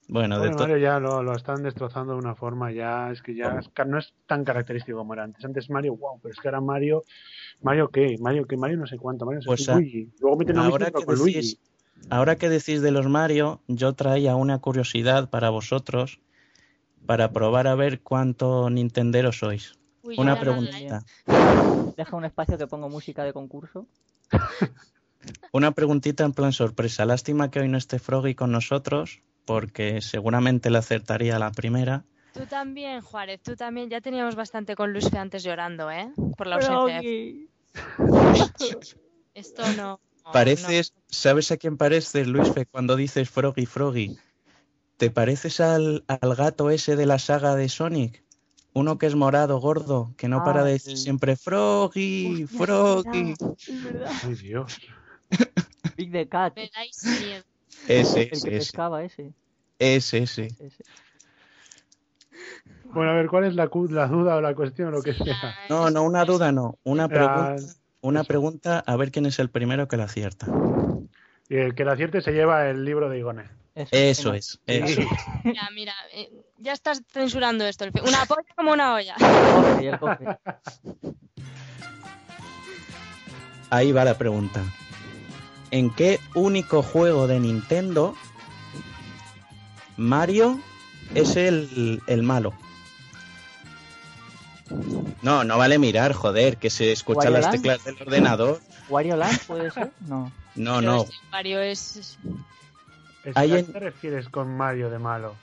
Bueno, de Pobre to- Mario ya lo, lo están destrozando de una forma, ya es que ya es no es tan característico como era antes. Antes Mario, wow, pero es que ahora Mario, Mario qué, Mario qué, Mario no sé cuánto, Mario no sé Pues Luigi. Luego meten a Luigi ahora que con Luigi. decís, ahora que decís de los Mario, yo traía una curiosidad para vosotros para probar a ver cuánto Nintendero sois. Uy, Una preguntita. Deja un espacio que pongo música de concurso. Una preguntita en plan sorpresa. Lástima que hoy no esté Froggy con nosotros, porque seguramente le acertaría la primera. Tú también, Juárez, tú también. Ya teníamos bastante con Luis Fe antes llorando, ¿eh? Por la ausencia. de- Froggy. (laughs) Esto no. no, Pareces, ¿sabes a quién pareces, Luis Fe, cuando dices Froggy, Froggy? ¿Te pareces al, al gato ese de la saga de Sonic? Uno que es morado, gordo, que no para de decir siempre Froggy, Froggy. Ay Dios. Big the Cat. Me dais miedo. Ese, El que ese, ese, pescaba ese. ese, ese. ese. Bueno, a ver, ¿cuál es la, duda o la cuestión o lo que sea? No, no, una duda no. Una Ah, pregunta, una pregunta a ver quién es el primero que la acierta. Y el que la acierte se lleva el libro de Igone. Eso es, eso. Mira, (laughs) mira, eh, ya estás censurando esto. Una polla como una olla. Ahí va la pregunta. ¿En qué único juego de Nintendo Mario es el, el malo? No, no vale mirar, joder, que se escuchan ¿Wario las Land? teclas del ordenador. ¿Wario Land puede ser? No. (laughs) No, Pero no. este Mario es. ¿A en- qué te refieres con Mario de malo?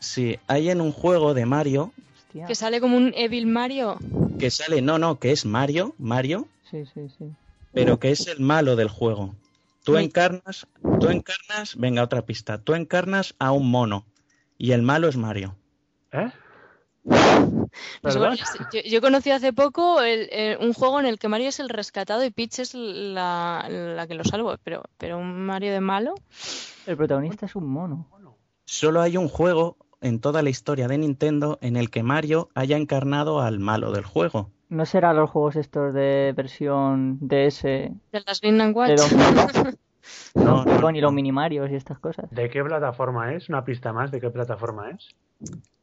Sí, hay en un juego de Mario Hostia. Que sale como un Evil Mario. que sale, no, no, que es Mario, Mario, Sí, sí, sí. pero que es el malo del juego. Tú encarnas, tú encarnas, venga, otra pista. Tú encarnas a un mono y el malo es Mario. ¿Eh? Pues bueno, yo, yo conocí hace poco el- un juego en el que Mario es el rescatado y Peach es la, la que lo salvo. Pero, pero un Mario de malo. El protagonista es un mono. Solo hay un juego en toda la historia de Nintendo en el que Mario haya encarnado al malo del juego. ¿No será los juegos estos de versión DS de De las Green and White. Donkey Kong? No, no. los minimarios y estas cosas. ¿De qué plataforma es? Una pista más, ¿de qué plataforma es?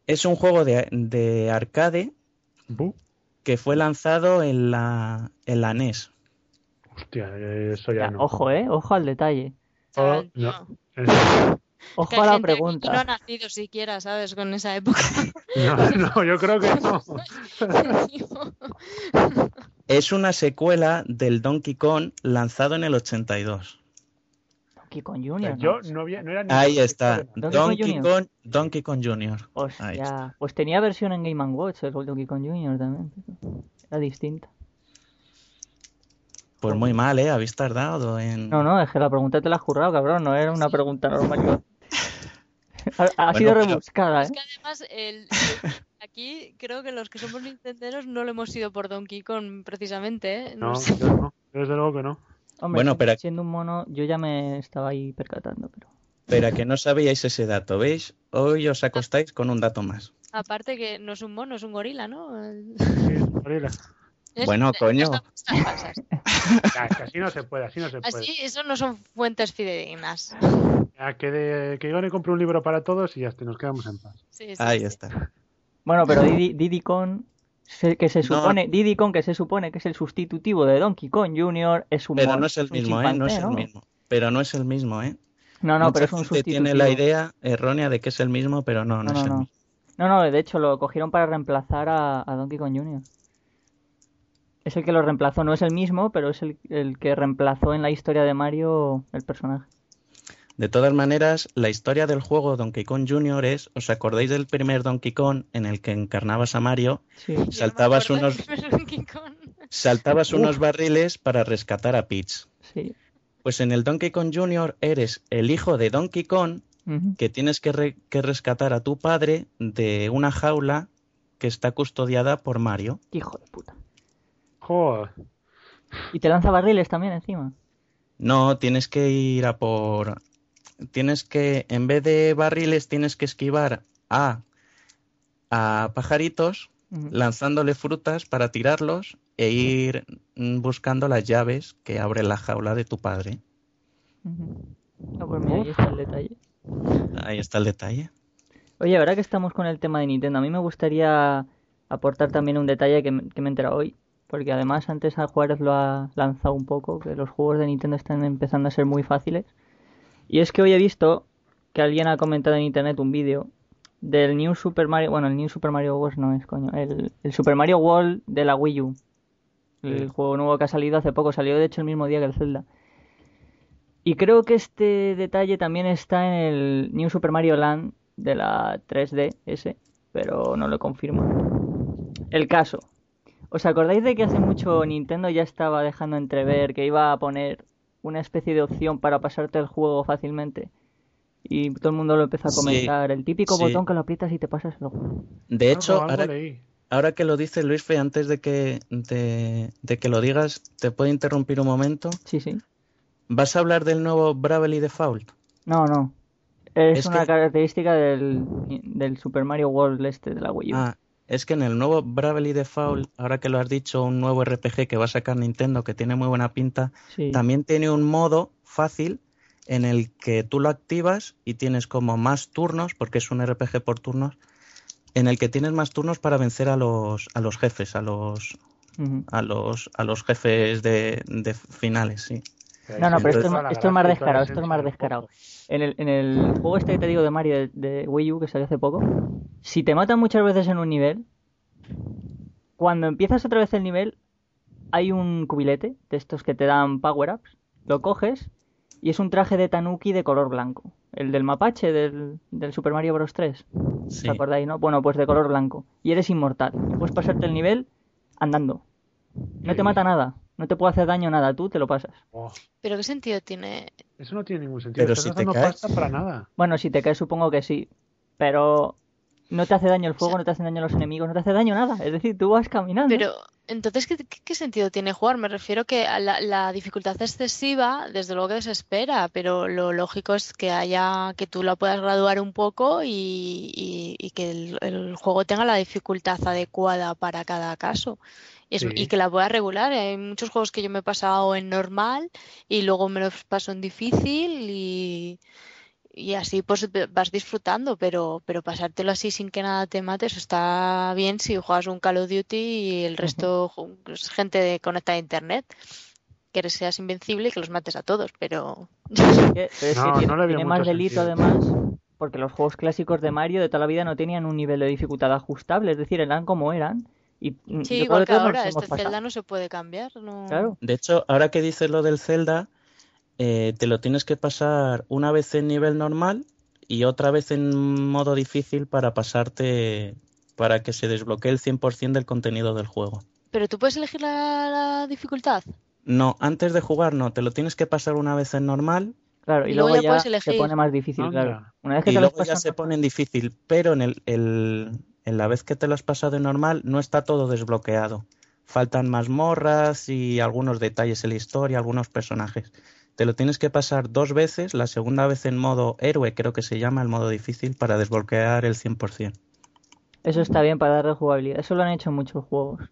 Es un juego de, de arcade que fue lanzado en la, en la NES. Hostia, eso ya Ya, no. Ojo, eh, ojo al detalle. Oh, no. Ojo Que hay a la gente que no ha pregunta. nacido siquiera, ¿sabes? Con esa época. (laughs) No, no, yo creo que no. (laughs) Es una secuela del Donkey Kong lanzado en el 82. Donkey Kong Jr. Yo ¿no? no, había, no era ni Ahí está, Donkey Kong Donkey Jr. Kong, Jr. Ahí Hostia, está. pues tenía versión en Game Watch el Donkey Kong Jr. también. Era distinta. Pues muy mal, ¿eh? Habéis tardado en... No, no, es que la pregunta te la has currado, cabrón. No era una pregunta normal. Ha ha Bueno, sido pero- rebuscada, ¿eh? Es que además, el, aquí creo que los que somos nintenderos no lo hemos ido por Donkey Kong precisamente, ¿eh? No No, sé. yo no. Desde luego que no. Hombre, Bueno, siendo- pero- siendo un mono, yo ya me estaba ahí percatando, pero... Pero a que no sabíais ese dato, ¿veis? Hoy os acostáis con un dato más. Aparte que no es un mono, es un gorila, ¿no? El- Sí, es gorila. es- Bueno, es- coño. así no se puede, así no se puede. Así, eso no son fuentes fidedignas. Ya, que, de, que Igone compre un libro para todos y ya está, nos quedamos en paz. Sí, sí, Ahí sí. está. Bueno, pero Diddy, Diddy Kong Se- que se No. supone, Diddy Kong, que se supone que es el sustitutivo de Donkey Kong Jr., es un Pero no es el mismo, ¿eh? No es el ¿no? mismo. Pero no es el mismo, ¿eh? No, no, Mucha pero es un gente sustitutivo. tiene la idea errónea de que es el mismo, pero no, no, No, es no, el no. mismo. No, no, de hecho lo cogieron para reemplazar a, a Donkey Kong Jr. Es el que lo reemplazó, no es el mismo, pero es el, el que reemplazó en la historia de Mario el personaje. De todas maneras, la historia del juego Donkey Kong Jr. es, ¿os acordáis del primer Donkey Kong en el que encarnabas a Mario? Sí. No Saltabas unos, del primer Donkey Kong. saltabas unos barriles para rescatar a Peach. Sí. Pues en el Donkey Kong Jr. eres el hijo de Donkey Kong que tienes que, re- que rescatar a tu padre de una jaula que está custodiada por Mario. Hijo de puta. Joder. Y te lanza barriles también encima. No, tienes que ir a por... Tienes que, en vez de barriles, tienes que esquivar a, a pajaritos lanzándole frutas para tirarlos e ir buscando las llaves que abren la jaula de tu padre. No, pues mira, ahí está el detalle. Ahí está el detalle. Oye, ahora que estamos con el tema de Nintendo, a mí me gustaría aportar también un detalle que me, que me he enterado hoy, porque además antes a Juárez lo ha lanzado un poco, que los juegos de Nintendo están empezando a ser muy fáciles. Y es que hoy he visto que alguien ha comentado en internet un vídeo del New Super Mario, bueno, el New Super Mario World no es, coño, el, el Super Mario World de la Wii U. El Sí. juego nuevo que ha salido hace poco, salió de hecho el mismo día que el Zelda. Y creo que este detalle también está en el New Super Mario Land de la 3DS, pero no lo confirmo. El caso. ¿Os acordáis de que hace mucho Nintendo ya estaba dejando entrever que iba a poner una especie de opción para pasarte el juego fácilmente? Y todo el mundo lo empezó a Sí, comentar. El típico sí. botón que lo aprietas y te pasas el juego. De hecho, Algo ahora, que lo dice Luis Fe, antes de que, de, de que lo digas, ¿te puedo interrumpir un momento? Sí, sí. ¿Vas a hablar del nuevo Bravely Default? No, no. Es, Es una que- característica del, del Super Mario World este de la Wii U. Ah, es que en el nuevo Bravely Default, ahora que lo has dicho, un nuevo RPG que va a sacar Nintendo que tiene muy buena pinta, sí. también tiene un modo fácil en el que tú lo activas y tienes como más turnos, porque es un RPG por turnos, en el que tienes más turnos para vencer a los, a los jefes, a los, a los, a los jefes de, de finales, sí. No, no, pero esto, es, esto más descarado, esto es más descarado. En el, en el juego este que te digo de Mario de, de Wii U que salió hace poco, si te matan muchas veces en un nivel, cuando empiezas otra vez el nivel, hay un cubilete de estos que te dan power-ups, lo coges y es un traje de Tanuki de color blanco. El del mapache del, del Super Mario Bros. 3. Sí. ¿Os acordáis, no? Bueno, pues de color blanco. Y eres inmortal. Y puedes pasarte el nivel andando. No te mata nada. No te puede hacer daño nada. Tú te lo pasas. Oh, Pero ¿qué sentido tiene? eso no tiene ningún sentido. Pero Estás si te caes- pasta para nada. Bueno, si te caes supongo que sí. Pero no te hace daño el fuego, sea- no te hace daño los enemigos, no te hace daño nada. Es decir, tú vas caminando. Pero entonces, ¿qué, qué- qué sentido tiene jugar? Me refiero que a la, la dificultad excesiva, desde luego que desespera, pero lo lógico es que haya, que tú la puedas graduar un poco y, y- y que el, el juego tenga la dificultad adecuada para cada caso. Y, es- Sí. y que la puedas regular. Hay muchos juegos que yo me he pasado en normal y luego me los paso en difícil y, y así pues vas disfrutando, pero, pero pasártelo así sin que nada te mate, eso está bien si juegas un Call of Duty y el resto es gente conectada a internet. Que eres- seas invencible y que los mates a todos, pero Que- Pero es No, tiene, no le veo tiene mucho más delito sentido. además, porque los juegos clásicos de Mario de toda la vida no tenían un nivel de dificultad ajustable, es decir, eran como eran. Y sí, igual que ahora, este pasado. Zelda no se puede cambiar. No... Claro. De hecho, ahora que dices lo del Zelda, eh, te lo tienes que pasar una vez en nivel normal y otra vez en modo difícil para pasarte, para que se desbloquee el 100% del contenido del juego. Pero tú puedes elegir la, la dificultad. No, antes de jugar no, te lo tienes que pasar una vez en normal Claro, y, Y luego, luego ya se elegir. pone más difícil, Anda. claro. Una vez que y te lo has luego ya pasado- se pone en difícil, pero en el, el- en la vez que te lo has pasado en normal no está todo desbloqueado. Faltan mazmorras y algunos detalles en la historia, algunos personajes. Te lo tienes que pasar dos veces, la segunda vez en modo héroe, creo que se llama el modo difícil, para desbloquear el 100%. Eso está bien para darle jugabilidad. Eso lo han hecho en muchos juegos.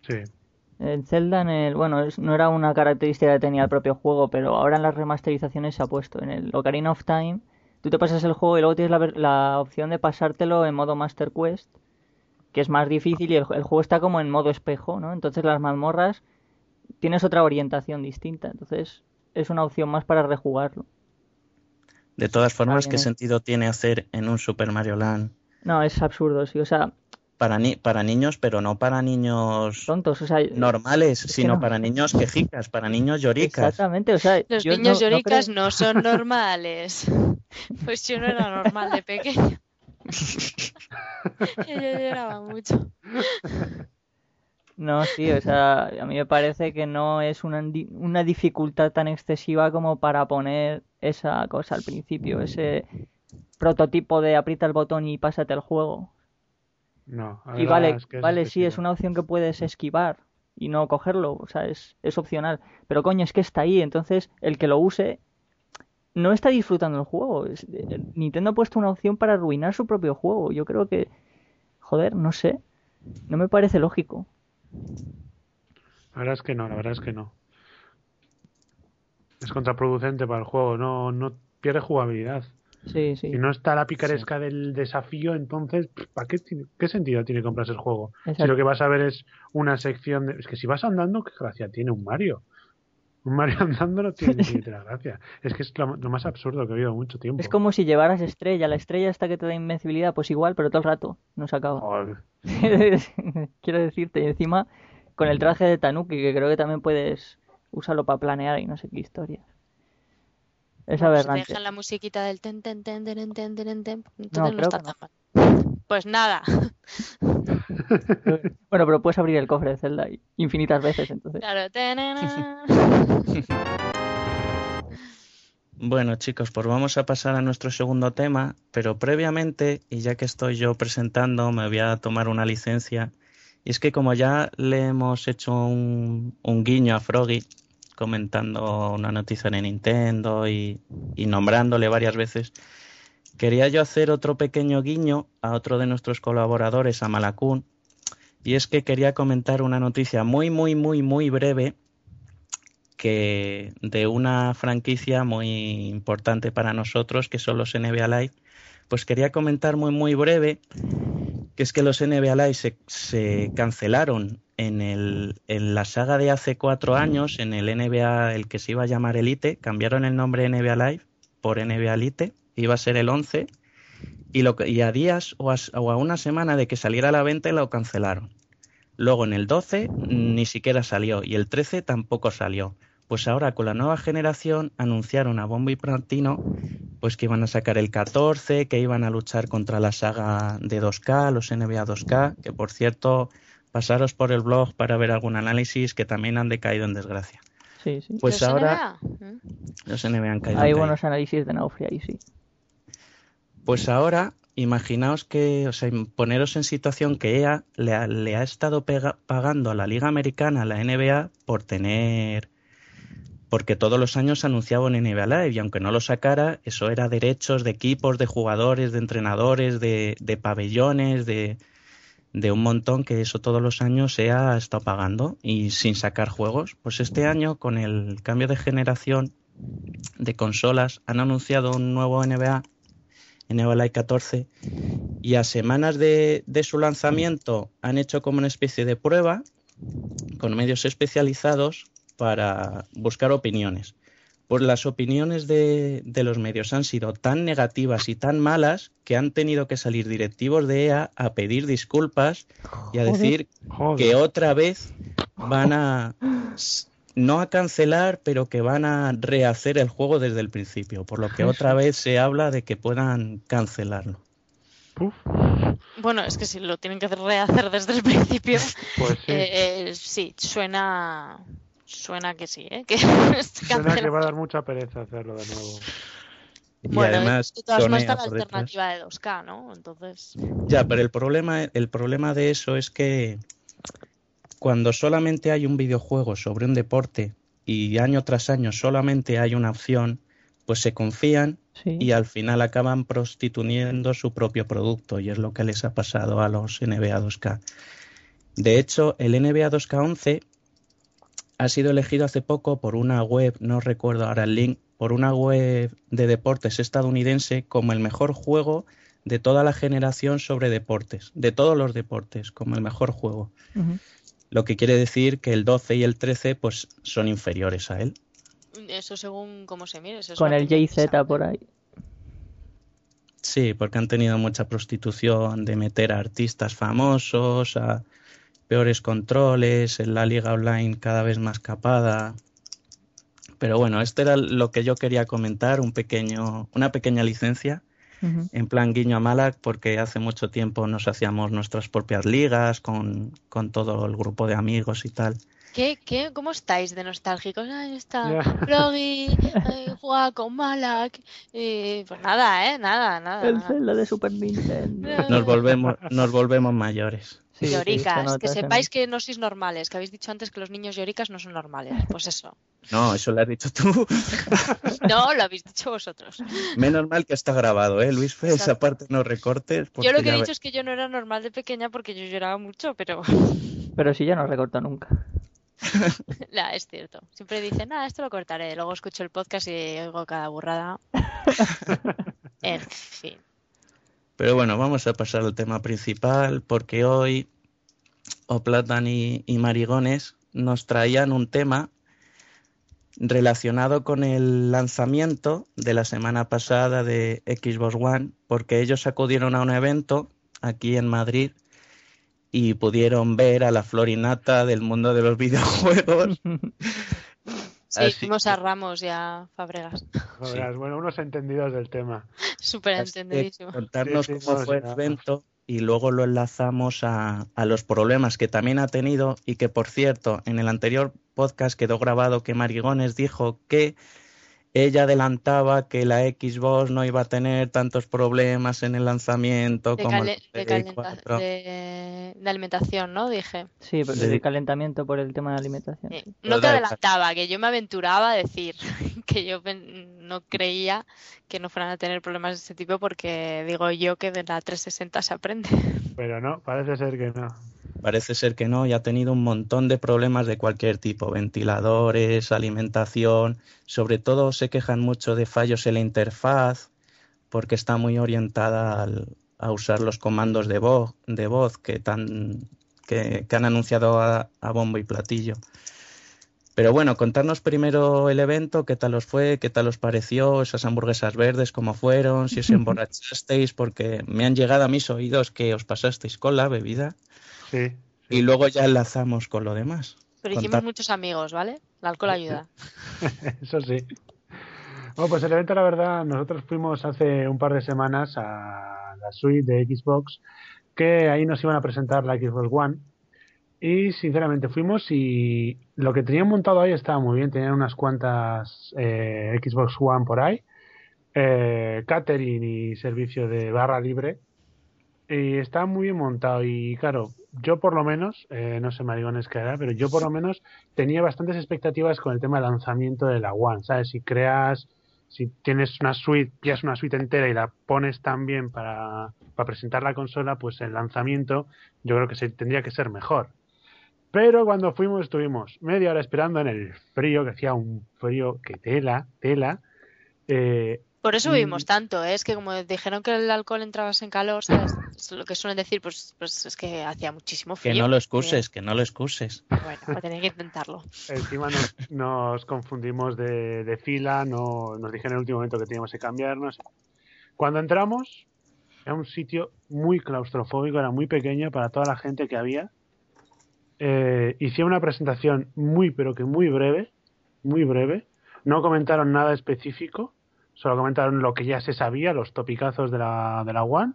Sí. En Zelda, en el, bueno, no era una característica que tenía el propio juego, pero ahora en las remasterizaciones se ha puesto. En el Ocarina of Time, tú te pasas el juego y luego tienes la, la opción de pasártelo en modo Master Quest. que es más difícil y el, el juego está como en modo espejo, ¿no? Entonces las mazmorras tienes otra orientación distinta, entonces es una opción más para rejugarlo. De todas formas, ¿qué sentido tiene hacer en un Super Mario Land No, es absurdo, sí, o sea, para, ni para niños, pero no para niños tontos, o sea, normales, sino no. para niños quejicas, para niños lloricas? exactamente, o sea, Los yo niños no- no lloricas creo- no, son (laughs) normales. Pues yo no era normal de pequeña. (laughs) yo lloraba mucho. No, sí, o sea, a mí me parece que no es una, una dificultad tan excesiva como para poner esa cosa al principio, ese prototipo de aprieta el botón y pásate el juego. No, Y vale, es que es vale, sí, es una opción que puedes esquivar y no cogerlo, o sea, es, es opcional. Pero coño, es que está ahí, entonces el que lo use no está disfrutando el juego. Eh, Nintendo ha puesto una opción para arruinar su propio juego. Yo creo que, joder, no sé, no me parece lógico. La verdad es que no, la verdad es que no. Es contraproducente para el juego, no, no pierde jugabilidad. Sí, sí. Si no está la picaresca del desafío, entonces, ¿para qué, qué sentido tiene comprarse el juego? Si lo que vas a ver es una sección de... Es que si vas andando, ¿qué gracia tiene un Mario? Un Mario andando no tiene ni la gracia. Es que es lo, lo más absurdo que he oído en mucho tiempo. Es como si llevaras estrella, la estrella hasta que te da invencibilidad, pues igual, pero todo el rato no se acaba. Quiero decirte, y encima con el traje de Tanuki, que creo que también puedes usarlo para planear y no sé qué historias. Es Bueno, si aberrante. dejan la musiquita del ten ten ten ten ten ten ten, entonces No, no, creo está tan mal. Pues nada, (laughs) Bueno, pero puedes abrir el cofre de Zelda infinitas veces, entonces. claro. (laughs) Bueno, chicos, pues vamos a pasar a nuestro segundo tema, pero previamente, y ya que estoy yo presentando, me voy a tomar una licencia. Y es que como ya le hemos hecho un, un guiño a Froggy, comentando una noticia de Nintendo y, y nombrándole varias veces, quería yo hacer otro pequeño guiño a otro de nuestros colaboradores, a Malakun, y es que quería comentar una noticia muy, muy, muy, muy breve que de una franquicia muy importante para nosotros, que son los NBA Live, pues quería comentar muy muy breve que es que los NBA Live se, se cancelaron en, el, en la saga de hace cuatro años, en el NBA, el que se iba a llamar Elite, cambiaron el nombre NBA Live por NBA Elite, iba a ser el 11, y, lo, que- y a días o a, o a una semana de que saliera a la venta lo cancelaron. Luego en el 12 ni siquiera salió y el 13 tampoco salió. Pues ahora con la nueva generación anunciaron a bombo y pues que iban a sacar el 14, que iban a luchar contra la saga de 2K, los NBA 2K, que por cierto, pasaros por el blog para ver algún análisis que también han decaído en desgracia. Sí, sí. Pues ¿Los ahora NBA? ¿Mm? los NBA han caído. Hay en buenos análisis de Naufria ahí, sí. Pues ahora, imaginaos que, o sea, poneros en situación que EA le ha, le ha estado pega- pagando a la Liga Americana, a la NBA, por tener. Porque todos los años anunciaba un NBA Live y aunque no lo sacara, eso era derechos de equipos, de jugadores, de entrenadores, de, de pabellones, de, de un montón que eso todos los años EA ha estado pagando y sin sacar juegos. Pues este año, con el cambio de generación de consolas, han anunciado un nuevo NBA NBA Live 14 y a semanas de, de su lanzamiento han hecho como una especie de prueba con medios especializados para buscar opiniones. Pues las opiniones de, de los medios han sido tan negativas y tan malas que han tenido que salir directivos de EA a pedir disculpas y a Joder. decir Joder. que otra vez van a no a cancelar, pero que van a rehacer el juego desde el principio, por lo que otra vez se habla de que puedan cancelarlo. Bueno, es que si lo tienen que rehacer desde el principio, (laughs) pues sí. eh, eh, sí, suena, suena que sí, ¿eh? Que (laughs) Suena que va a dar mucha pereza hacerlo de nuevo. Y Bueno, además, de todas tonea está la detrás. alternativa de 2K, ¿no? Entonces, Ya, pero el problema, el problema de eso es que cuando solamente hay un videojuego sobre un deporte y año tras año solamente hay una opción, pues se confían Sí. y al final acaban prostituyendo su propio producto y es lo que les ha pasado a los NBA 2K. De hecho, el NBA 2K11 ha sido elegido hace poco por una web, no recuerdo ahora el link, por una web de deportes estadounidense como el mejor juego de toda la generación sobre deportes, de todos los deportes, como el mejor juego. Lo que quiere decir que el 12 y el 13 pues son inferiores a él. Eso según cómo se mire. eso Con el JZ por ahí. Sí, porque han tenido mucha prostitución de meter a artistas famosos, a peores controles, en la liga online cada vez más capada. Pero bueno, esto era lo que yo quería comentar, un pequeño, una pequeña licencia, Ujú. en plan guiño a Malak, porque hace mucho tiempo nos hacíamos nuestras propias ligas con, con todo el grupo de amigos y tal. ¿Qué, qué, ¿Cómo estáis de nostálgicos? Ahí está. Froggy, eh, juega con Malak. eh, pues nada, ¿eh? Nada, nada. El nada. Zelda de Super Nintendo. Nos volvemos, nos volvemos mayores. Sí, lloricas, que se sepáis que no sois normales, que habéis dicho antes que los niños lloricas no son normales. Pues eso. No, eso lo has dicho tú. (laughs) No, lo habéis dicho vosotros. Menos mal que está grabado, ¿eh, Luis? Fe? Esa parte no recortes. Yo lo que he ve- dicho es que yo no era normal de pequeña porque yo lloraba mucho, pero (laughs) Pero si ya no recorto nunca. (laughs) la, es cierto. Siempre dicen, nada, esto lo cortaré. Luego escucho el podcast y oigo cada burrada. En fin. Pero bueno, vamos a pasar al tema principal porque hoy Oplatan y, y Marigones nos traían un tema relacionado con el lanzamiento de la semana pasada de Xbox One, porque ellos acudieron a un evento aquí en Madrid y pudieron ver a la florinata del mundo de los (laughs) videojuegos. (laughs) Sí, fuimos a Ramos y a Fabregas. Joder, (laughs) Bueno, unos entendidos del tema. (laughs) Súper entendidísimo. contarnos Sí, sí, cómo no, fue sí, el evento y luego lo enlazamos a, a los problemas que también ha tenido y que, por cierto, en el anterior podcast quedó grabado que Marigones dijo que ella adelantaba que la Xbox no iba a tener tantos problemas en el lanzamiento De, como el de calenta- 4. de- de alimentación, ¿no? Dije. Sí, pero De- de calentamiento por el tema de alimentación. No te adelantaba, que yo me aventuraba a decir (laughs) que yo no creía que no fueran a tener problemas de este tipo porque digo yo que de la 360 se aprende. Pero no, parece ser que no. Parece ser que no, y ha tenido un montón de problemas de cualquier tipo, ventiladores, alimentación, sobre todo se quejan mucho de fallos en la interfaz, porque está muy orientada al- a usar los comandos de voz, de voz que, tan, que, que han anunciado a, a bombo y platillo. Pero bueno, contarnos primero el evento, qué tal os fue, qué tal os pareció, esas hamburguesas verdes, cómo fueron, si os (laughs) emborrachasteis, porque me han llegado a mis oídos que os pasasteis con la bebida. Sí. sí. Y luego ya enlazamos con lo demás. Pero hicimos Contar- muchos amigos, ¿vale? El alcohol ayuda. (laughs) Eso sí. Bueno, pues el evento, la verdad, nosotros fuimos hace un par de semanas a la suite de Xbox, que ahí nos iban a presentar la Xbox One. Y sinceramente fuimos y lo que tenían montado ahí estaba muy bien. Tenían unas cuantas eh, Xbox One por ahí, eh, catering y servicio de barra libre. Estaba muy bien montado. Y claro, yo por lo menos, eh, no sé marigones qué hará, pero yo por lo menos tenía bastantes expectativas con el tema del lanzamiento de la One, ¿sabes? Si creas, si tienes una suite, pillas una suite entera y la pones también para, para presentar la consola, pues el lanzamiento yo creo que se, tendría que ser mejor. Pero cuando fuimos estuvimos media hora esperando en el frío, que hacía un frío que tela, tela. Eh, Por eso Mm. vivimos tanto, ¿eh? es que como dijeron que el alcohol entrabas en calor, ¿sabes? Es lo que suelen decir, pues, pues es que hacía muchísimo Que frío. no lo excuses, que no lo excuses. Bueno, voy a tener que intentarlo. Encima nos, nos confundimos de, de fila, no, nos dijeron en el último momento que teníamos que cambiarnos. Cuando entramos, era un sitio muy claustrofóbico, era muy pequeño para toda la gente que había. Eh, hicieron una presentación muy, pero que muy breve, muy breve. No comentaron nada específico, solo comentaron lo que ya se sabía, los topicazos de la, de la One.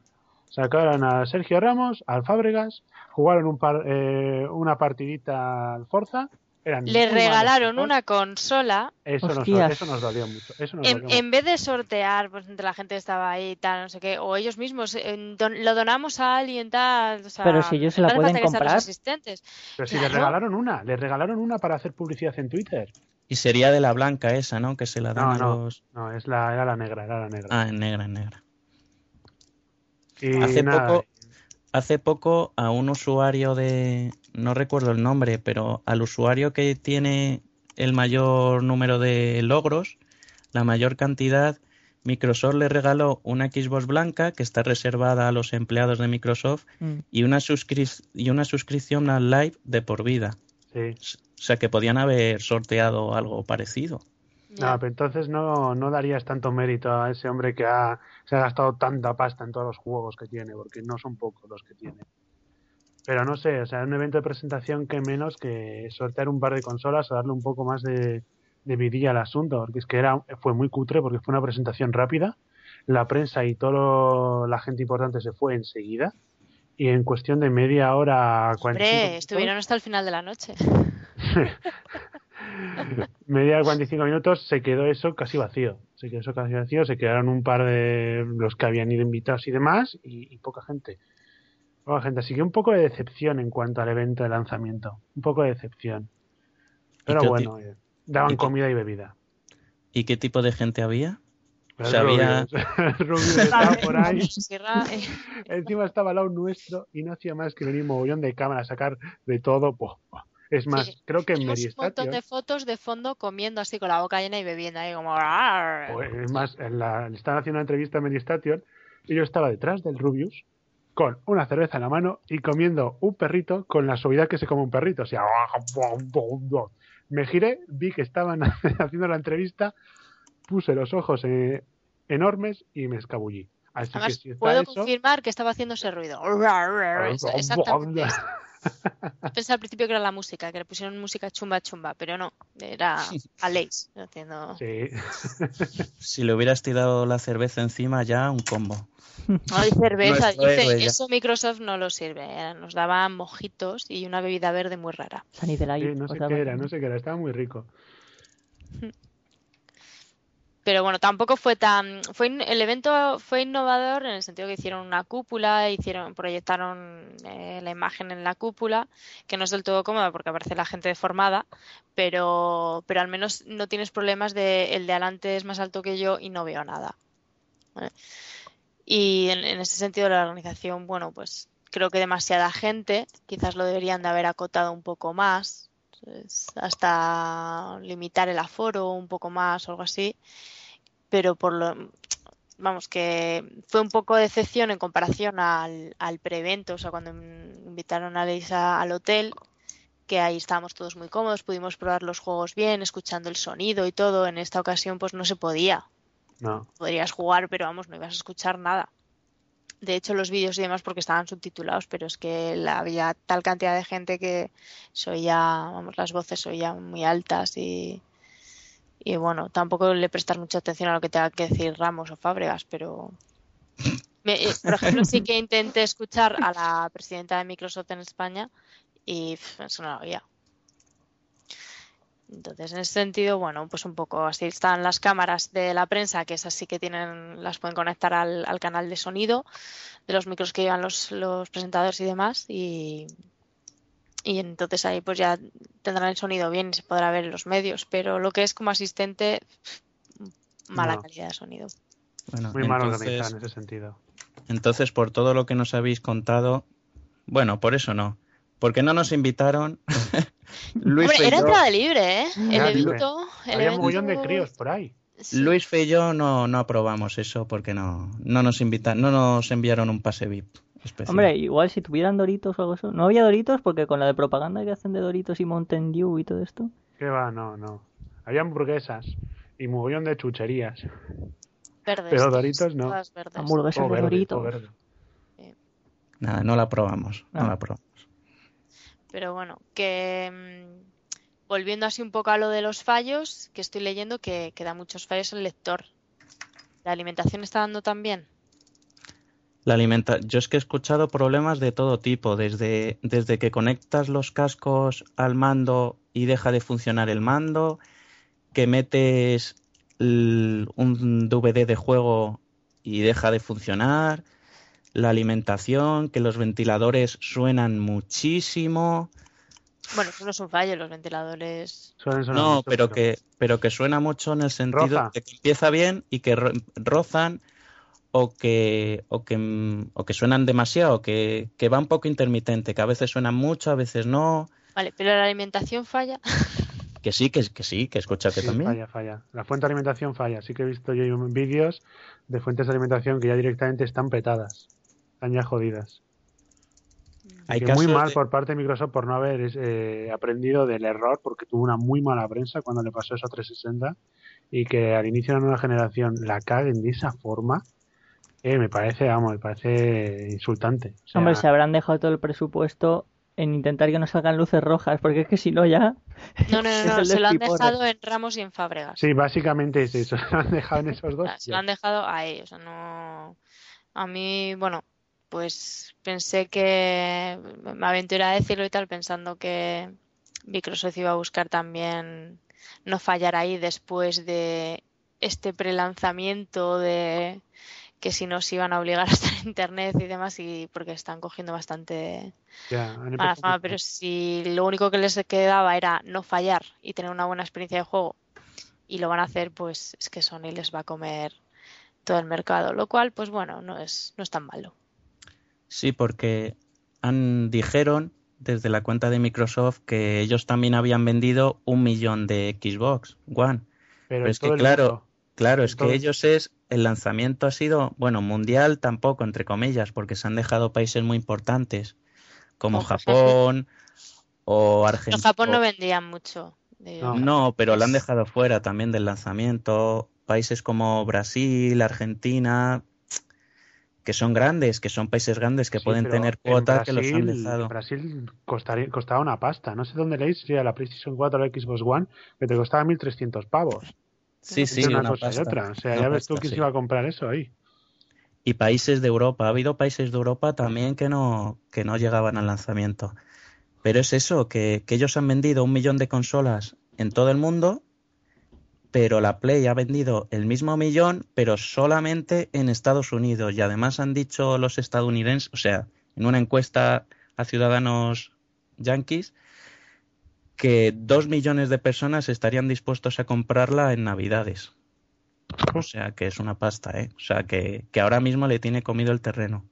Sacaron a Sergio Ramos, al Fábregas, jugaron un par, eh, una partidita al Forza. Eran Le malos regalaron una consola Eso nos, eso nos dolió mucho. Eso nos en, dolió en vez de sortear pues, entre la gente que estaba ahí tal, no sé qué, o ellos mismos, eh, don- lo donamos a alguien tal. O sea, Pero si ellos se la pueden comprar. Pero si le Claro. regalaron una, le regalaron una para hacer publicidad en Twitter. Y sería de la blanca esa, ¿no? Que se la dan No, a no. los... No, es la, era la negra, era la negra. Ah, en negra, en negra. y hace nada, poco- Hace poco a un usuario de... No recuerdo el nombre, pero al usuario que tiene el mayor número de logros, la mayor cantidad, Microsoft le regaló una Xbox blanca que está reservada a los empleados de Microsoft Mm. y una, suscri- y una suscripción al Live de por vida. Sí. O sea que podían haber sorteado algo parecido. Ya. No, pero entonces no, no darías tanto mérito a ese hombre que ha, se ha gastado tanta pasta en todos los juegos que tiene, porque no son pocos los que tiene. Pero no sé, o sea, un evento de presentación que menos que sortear un par de consolas o darle un poco más de, de vidilla al asunto, porque es que era, fue muy cutre porque fue una presentación rápida, la prensa y toda la gente importante se fue enseguida y en cuestión de media hora, 45 Hombre, estuvieron hasta el final de la noche. (laughs) media de 45 minutos se quedó eso casi vacío. Se quedó eso casi vacío, se quedaron un par de los que habían ido invitados y demás, y, y poca gente. Poca gente. Así que un poco de decepción en cuanto al evento de lanzamiento. Un poco de decepción. Pero bueno, eh, daban y comida y bebida. ¿Y qué tipo de gente había? Pero sea, había- Rubius- (laughs) Rubius (laughs) estaba por ahí. Sierra, eh, (laughs) Encima estaba al lado nuestro y no hacía más que venir mogollón de cámara a sacar de todo. Es más, Sí. creo que en Tenemos un montón de fotos de fondo comiendo así con la boca llena y bebiendo ahí como... o es más, en la, le estaban haciendo una entrevista a Meristation y yo estaba detrás del Rubius con una cerveza en la mano y comiendo un perrito con la suavidad que se come un perrito. O sea, me giré, vi que estaban haciendo la entrevista, puse los ojos eh, enormes y me escabullí. Así que Además, si está puedo eso, confirmar que estaba haciendo ese ruido. Exactamente. (laughs) Pensé al principio que era la música, que le pusieron música chumba chumba, pero no, era (laughs) Aleix haciendo... Sí. (laughs) Si le hubieras tirado la cerveza encima ya, un combo. Ay, cerveza, dice, eso Microsoft no lo sirve. eh, Nos daban mojitos y una bebida verde muy rara. Sí, no sé qué era, no sé qué era, estaba muy rico. Pero bueno, tampoco fue tan. Fue el evento fue innovador en el sentido que hicieron una cúpula, hicieron, proyectaron eh, la imagen en la cúpula, que no es del todo cómoda porque aparece la gente deformada, pero, pero al menos no tienes problemas de el de adelante es más alto que yo y no veo nada. Y en, en ese sentido la organización, bueno, pues creo que demasiada gente, quizás lo deberían de haber acotado un poco más, hasta limitar el aforo un poco más o algo así pero por lo vamos que fue un poco de decepción en comparación al, al prevento, o sea, cuando in- invitaron a Lisa al hotel, que ahí estábamos todos muy cómodos, pudimos probar los juegos bien, escuchando el sonido y todo. En esta ocasión, pues no se podía. No. Podrías jugar, pero vamos, no ibas a escuchar nada. De hecho, los vídeos y demás porque estaban subtitulados, pero es que la- había tal cantidad de gente que se oía, vamos, las voces se oían muy altas y, y bueno, tampoco le prestas mucha atención a lo que tenga que decir Ramos o Fábregas, pero me- eh, por ejemplo, sí que intenté escuchar a la presidenta de Microsoft en España y pff, eso no lo. Entonces, en ese sentido, bueno, pues un poco así están las cámaras de la prensa, que esas sí que tienen, las pueden conectar al, al canal de sonido de los micros que llevan los, los presentadores y demás, y, y entonces ahí pues ya tendrán el sonido bien y se podrá ver en los medios, pero lo que es como asistente, mala No. calidad de sonido. Bueno, Muy mal entonces, organizado en ese sentido. entonces, por todo lo que nos habéis contado, bueno, por eso no. Porque no nos invitaron. (laughs) Luis Hombre, era entrada libre, ¿eh? El Era libre. evento, el Había un mogollón de evento- críos por ahí. Sí. Luis Fe y yo no, no aprobamos eso porque no, no nos invitan, no nos enviaron un pase VIP especial. Hombre, igual si tuvieran Doritos o algo así. No había Doritos porque con la de propaganda que hacen de Doritos y Mountain Dew y todo esto. ¿Qué va? No, no. Había hamburguesas y mogollón de chucherías. Verdes, pero Doritos no. Hamburguesas O de verde, Doritos. o verde. Nada, no la aprobamos, no Ah. la aprobamos. Pero bueno, que mm, volviendo así un poco a lo de los fallos, que estoy leyendo que, que da muchos fallos el lector. ¿La alimentación está dando también? La alimenta... Yo es que he escuchado problemas de todo tipo, desde, desde que conectas los cascos al mando y deja de funcionar el mando, que metes un DVD de juego y deja de funcionar, la alimentación, que los ventiladores suenan muchísimo. Bueno, eso no es un fallo, los ventiladores. Suelen sonar No, mucho, pero que, pero que suena mucho en el sentido Roza. de que empieza bien y que ro- rozan o que, o que, o que suenan demasiado, que, que va un poco intermitente, que a veces suenan mucho, a veces no, Vale, pero la alimentación falla. (laughs) Que sí, que, que sí, que escúchate Sí, también. Falla, falla. La fuente de alimentación falla. Sí que he visto yo vídeos de fuentes de alimentación que ya directamente están petadas. Están ya jodidas. Hay que muy mal de- por parte de Microsoft por no haber eh, aprendido del error, porque tuvo una muy mala prensa cuando le pasó eso a 360 y que al inicio de la nueva generación la caguen de esa forma, eh, me parece, vamos, me parece insultante. O sea, Hombre, se habrán dejado todo el presupuesto en intentar que no salgan luces rojas, porque es que si no ya... No, no, no, (laughs) no, se lo han dejado en Ramos y en Fábregas. Sí, básicamente es eso. (laughs) Se lo han dejado en esos dos. Se lo han dejado a ellos. no... A mí, bueno, pues pensé que me aventuré a decirlo y tal, pensando que Microsoft iba a buscar también no fallar ahí después de este prelanzamiento de que si no se iban a obligar a estar en internet y demás, y porque están cogiendo bastante Ya, han mala fama, pero si lo único que les quedaba era no fallar y tener una buena experiencia de juego y lo van a hacer, pues es que Sony les va a comer todo el mercado, lo cual, pues bueno, no es, no es tan malo. Sí, porque han, dijeron desde la cuenta de Microsoft que ellos también habían vendido un millón de Xbox One. Pero es que claro, mundo. Claro, es que ellos es, el lanzamiento ha sido, bueno, mundial tampoco, entre comillas, porque se han dejado países muy importantes, como Japón o En Argentina. Japón no vendían mucho. de- No. No, pero lo han dejado fuera también del lanzamiento. Países como Brasil, Argentina, que son grandes, que son países grandes que Sí, pueden tener en cuota, que los han Brasil- dejado. En Brasil costaría, costaba una pasta. No sé dónde leéis, si era la PlayStation 4 o la Xbox One, que te costaba 1.300 pavos. Sí, sí, una una cosa y otra. O sea, ya ves tú quién sí. se iba a comprar eso ahí. Y países de Europa, ha habido países de Europa también que no, que no llegaban al lanzamiento. Pero es eso, que, que ellos han vendido un millón de consolas en todo el mundo, pero la Play ha vendido el mismo millón, pero solamente en Estados Unidos. Y además han dicho los estadounidenses, o sea, en una encuesta a ciudadanos yanquis, que dos millones de personas estarían dispuestos a comprarla en Navidades. O sea, que es una pasta, ¿eh? O sea, que, que ahora mismo le tiene comido el terreno.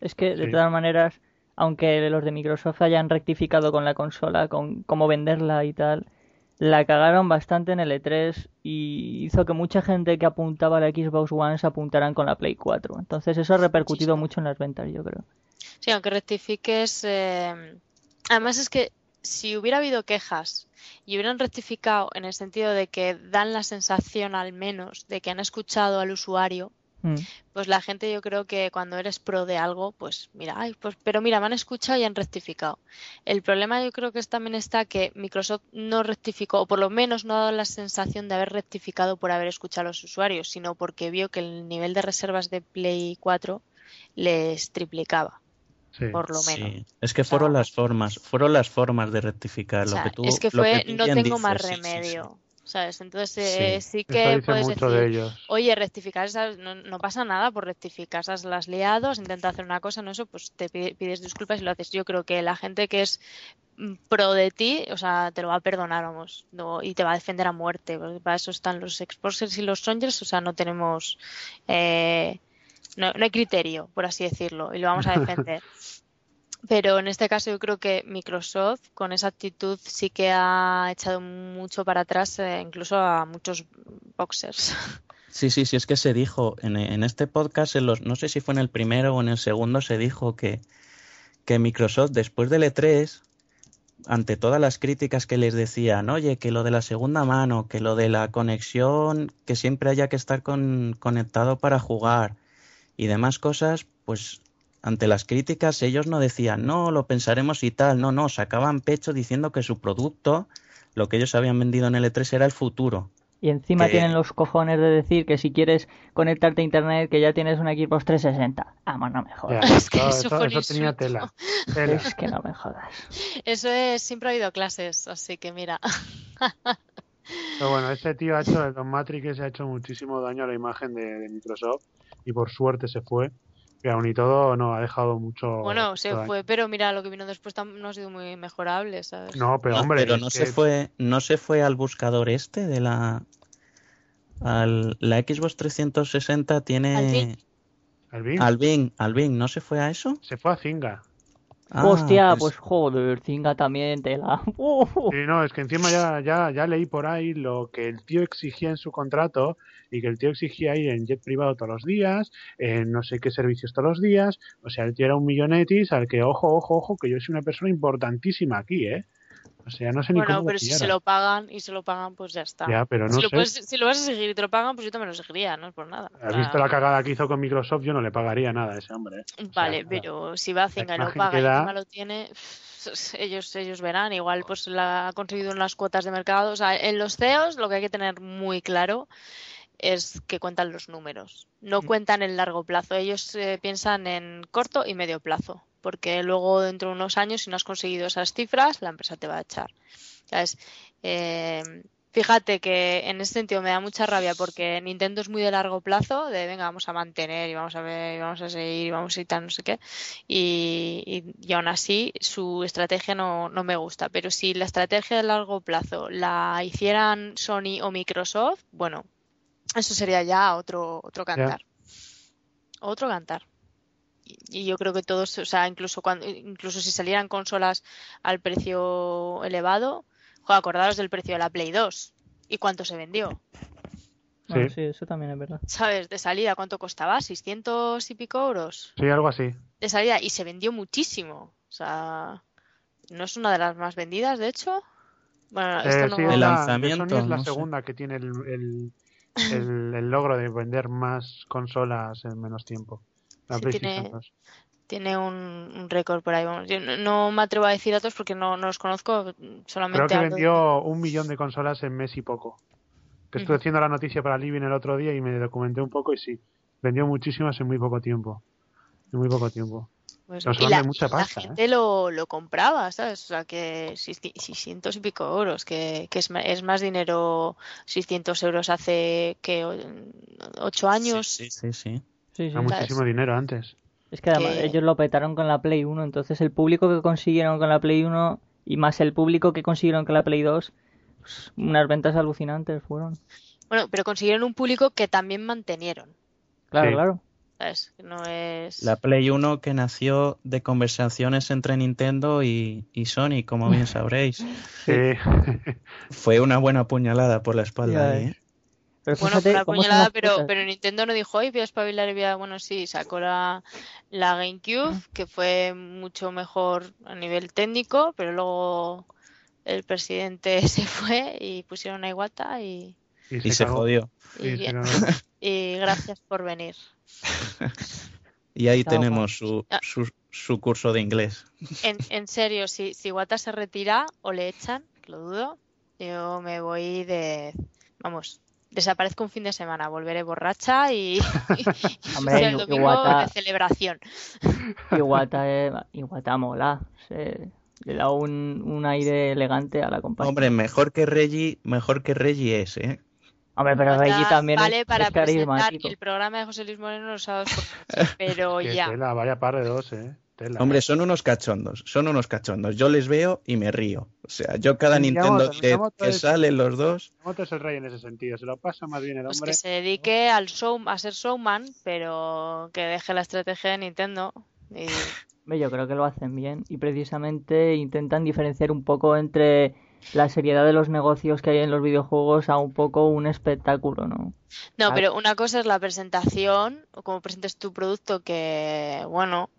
Es que, de Sí. todas maneras, aunque los de Microsoft hayan rectificado con la consola, con cómo venderla y tal, la cagaron bastante en el E3 y hizo que mucha gente que apuntaba a la Xbox One se apuntaran con la Play 4. Entonces eso ha repercutido Muchísimo. mucho en las ventas, yo creo. Sí, aunque rectifiques. eh, Además, es que si hubiera habido quejas y hubieran rectificado en el sentido de que dan la sensación, al menos, de que han escuchado al usuario, Mm. pues la gente, yo creo que cuando eres pro de algo, pues mira, ay, pues, pero mira, me han escuchado y han rectificado. El problema, yo creo que es- también está que Microsoft no rectificó, o por lo menos no ha dado la sensación de haber rectificado por haber escuchado a los usuarios, sino porque vio que el nivel de reservas de Play 4 les triplicaba. Sí. por lo Sí, menos. es que O sea, fueron las formas, fueron las formas de rectificar O sea, lo que tú, es que lo fue, tú no tengo más dices, sí, sí, sí. remedio, ¿sabes? Entonces eh, sí, que puedes decir, de ellos. oye, rectificar esas, no, no pasa nada por rectificar, esas las has liado, has intentado hacer una cosa, no eso, pues te pide- pides disculpas y lo haces. Yo creo que la gente que es mm, pro de ti, o sea, te lo va a perdonar, vamos, no, y te va a defender a muerte, porque para eso están los exposers y los strongers, o sea, no tenemos, eh, no, no hay criterio, por así decirlo, y lo vamos a defender. (laughs) Pero en este caso yo creo que Microsoft con esa actitud sí que ha echado mucho para atrás, eh, incluso a muchos boxers. (laughs) Sí, sí, sí, es que se dijo en, en este podcast, en los, no sé si fue en el primero o en el segundo, se dijo que, que Microsoft después del E3, ante todas las críticas que les decían, oye, que lo de la segunda mano, que lo de la conexión, que siempre haya que estar con- conectado para jugar y demás cosas, pues ante las críticas ellos no decían, no, lo pensaremos y tal, no, no, sacaban pecho diciendo que su producto, lo que ellos habían vendido en el E3 era el futuro. Y encima Que- tienen los cojones de decir que si quieres conectarte a internet que ya tienes un Xbox 360. Vamos, no me Ya, jodas. Es que todo- eso tenía tela. Tela. Es que no me jodas. Eso es, siempre ha habido clases, así que mira. Pero bueno, este tío ha hecho, el Don Matrix ha hecho muchísimo daño a la imagen de, de Microsoft y por suerte se fue. Y aún y todo, no, ha dejado mucho. Bueno, se daño. fue, pero mira, lo que vino después no ha sido muy mejorable, ¿sabes? No, pero No, hombre, pero no que- se fue, no se fue al buscador este de la al, la Xbox 360 Al tiene Bing. al Bing al Bing, al Bing, ¿no se fue a eso? se fue a Zinga. Ah, Hostia, pues- pues joder, Zinga también, tela. Uh, (laughs) Sí, no, es que encima ya, ya, ya leí por ahí lo que el tío exigía en su contrato y que el tío exigía ir en jet privado todos los días, en no sé qué servicios todos los días. O sea, el tío era un millonetis al que, ojo, ojo, ojo, que yo soy una persona importantísima aquí, ¿eh? O sea, no sé ni Bueno, cómo pero si se lo pagan y se lo pagan, pues ya está. Ya, pero no si, lo sé. puedes- si lo vas a seguir y te lo pagan, pues yo también lo seguiría, no es por nada. ¿Has sea, visto la cagada que hizo con Microsoft? Yo no le pagaría nada a ese hombre. ¿eh? O sea, Vale, nada. pero si va a Zinga y lo paga que y da- encima lo tiene, (laughs) ellos, ellos verán. Igual pues la ha conseguido unas cuotas de mercado. O sea, en los CEOs lo que hay que tener muy claro es que cuentan los números. No Mm. cuentan en largo plazo. Ellos eh, piensan en corto y medio plazo. Porque luego dentro de unos años, si no has conseguido esas cifras, la empresa te va a echar. ¿Sabes? Eh, Fíjate que en ese sentido me da mucha rabia porque Nintendo es muy de largo plazo, de venga, vamos a mantener y vamos a ver, y vamos a seguir, y vamos a ir tal, no sé qué. Y, y- y aún así su estrategia no, no me gusta. Pero si la estrategia de largo plazo la hicieran Sony o Microsoft, bueno, eso sería ya otro, otro cantar. Otro cantar. Y, y yo creo que todos, o sea, incluso cuando, incluso si salieran consolas al precio elevado, joder, acordaros del precio de la Play 2 y cuánto se vendió. Bueno, Sí. sí, eso también es verdad. ¿Sabes? De salida, ¿cuánto costaba? ¿600 y pico euros? Sí, algo así. De salida y se vendió muchísimo. O sea, no es una de las más vendidas, de hecho. Bueno, Eh, esto no. sí, El es la- de lanzamiento, Sony es la no sé. segunda que tiene el, el, el- el logro de vender más consolas en menos tiempo. La Sí, PlayStation tiene- 2. Tiene un, un récord por ahí. Vamos. Yo no, no me atrevo a decir datos porque no, no los conozco. Solamente Creo que de- vendió un millón de consolas en mes y poco. Que estuve haciendo la noticia para Living el otro día y me documenté un poco y sí, vendió muchísimas en muy poco tiempo. En muy poco tiempo. Pues, Nos y la, mucha y la pasta, ¿eh? gente lo, lo compraba, ¿sabes? O sea, que 600 y pico euros, que, que es, es más dinero 600 euros hace que 8 años. Sí, sí, sí. sí. Sí, sí. Era muchísimo dinero antes. Es que además ellos lo petaron con la Play 1, entonces el público que consiguieron con la Play 1 y más el público que consiguieron con la Play 2, pues, unas ventas alucinantes fueron. Bueno, pero consiguieron un público que también mantenieron, Claro, Sí. claro. No es... La Play 1 que nació de conversaciones entre Nintendo y, y Sony, como bien sabréis. Sí. (laughs) Fue una buena puñalada por la espalda ahí, ¿eh? Pero Bueno, fíjate fue una puñalada, pero, pero Nintendo no dijo, hoy voy a espabilar y voy a... Bueno, sí, sacó la, la GameCube, que fue mucho mejor a nivel técnico, pero luego el presidente (laughs) se fue y pusieron a Iwata y, Y se jodió. y Y se bien. cagó. Y gracias por venir. (laughs) Y ahí tenemos su, Ah. su, su curso de inglés. En, en serio, si, si Iwata se retira o le echan, lo dudo, yo me voy de... Vamos, desaparezco un fin de semana, volveré borracha y, (laughs) y (laughs) Hombre, será el domingo Iwata- de celebración. Iwata, eh, Iwata mola. se- le da un, un aire elegante a la compañía. Hombre, mejor que Reggie, mejor que Reggie es, ¿eh? Hombre, pero Reggie también vale es, para es carismático. el programa de José Luis Moreno los sábados (laughs) pero Qué ya. tela, vaya par de dos, eh. Tela. Hombre, son unos cachondos, son unos cachondos. Yo les veo y me río. O sea, yo cada Nintendo que es- salen los dos, Miyamoto es el rey en ese sentido. Se lo pasa más bien el Pues hombre. que se dedique al show, a ser showman, pero que deje la estrategia de Nintendo. Y Yo creo que lo hacen bien y precisamente intentan diferenciar un poco entre la seriedad de los negocios que hay en los videojuegos a un poco un espectáculo, ¿no? No, pero una cosa es la presentación, o cómo presentes tu producto, que, bueno,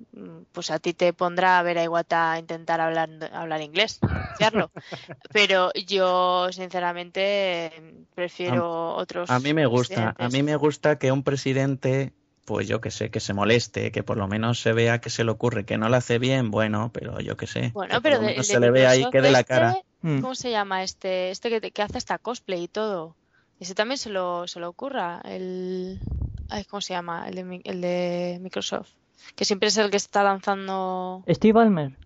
pues a ti te pondrá a ver a Iwata intentar hablar, hablar inglés, pronunciarlo. (laughs) Pero yo, sinceramente, prefiero otros a mí me gusta. A mí me gusta que un presidente, pues yo que sé, que se moleste, que por lo menos se vea que se le ocurre, que no lo hace bien, bueno, pero yo que sé. Bueno, que por pero lo de- menos de se le ve ahí que de la este, cara. Mm. ¿Cómo se llama este? Este que, que hace hasta cosplay y todo. Ese también se lo, se lo ocurra. El... Ay, ¿cómo se llama? El de, el de Microsoft. Que siempre es el que está lanzando... Steve Ballmer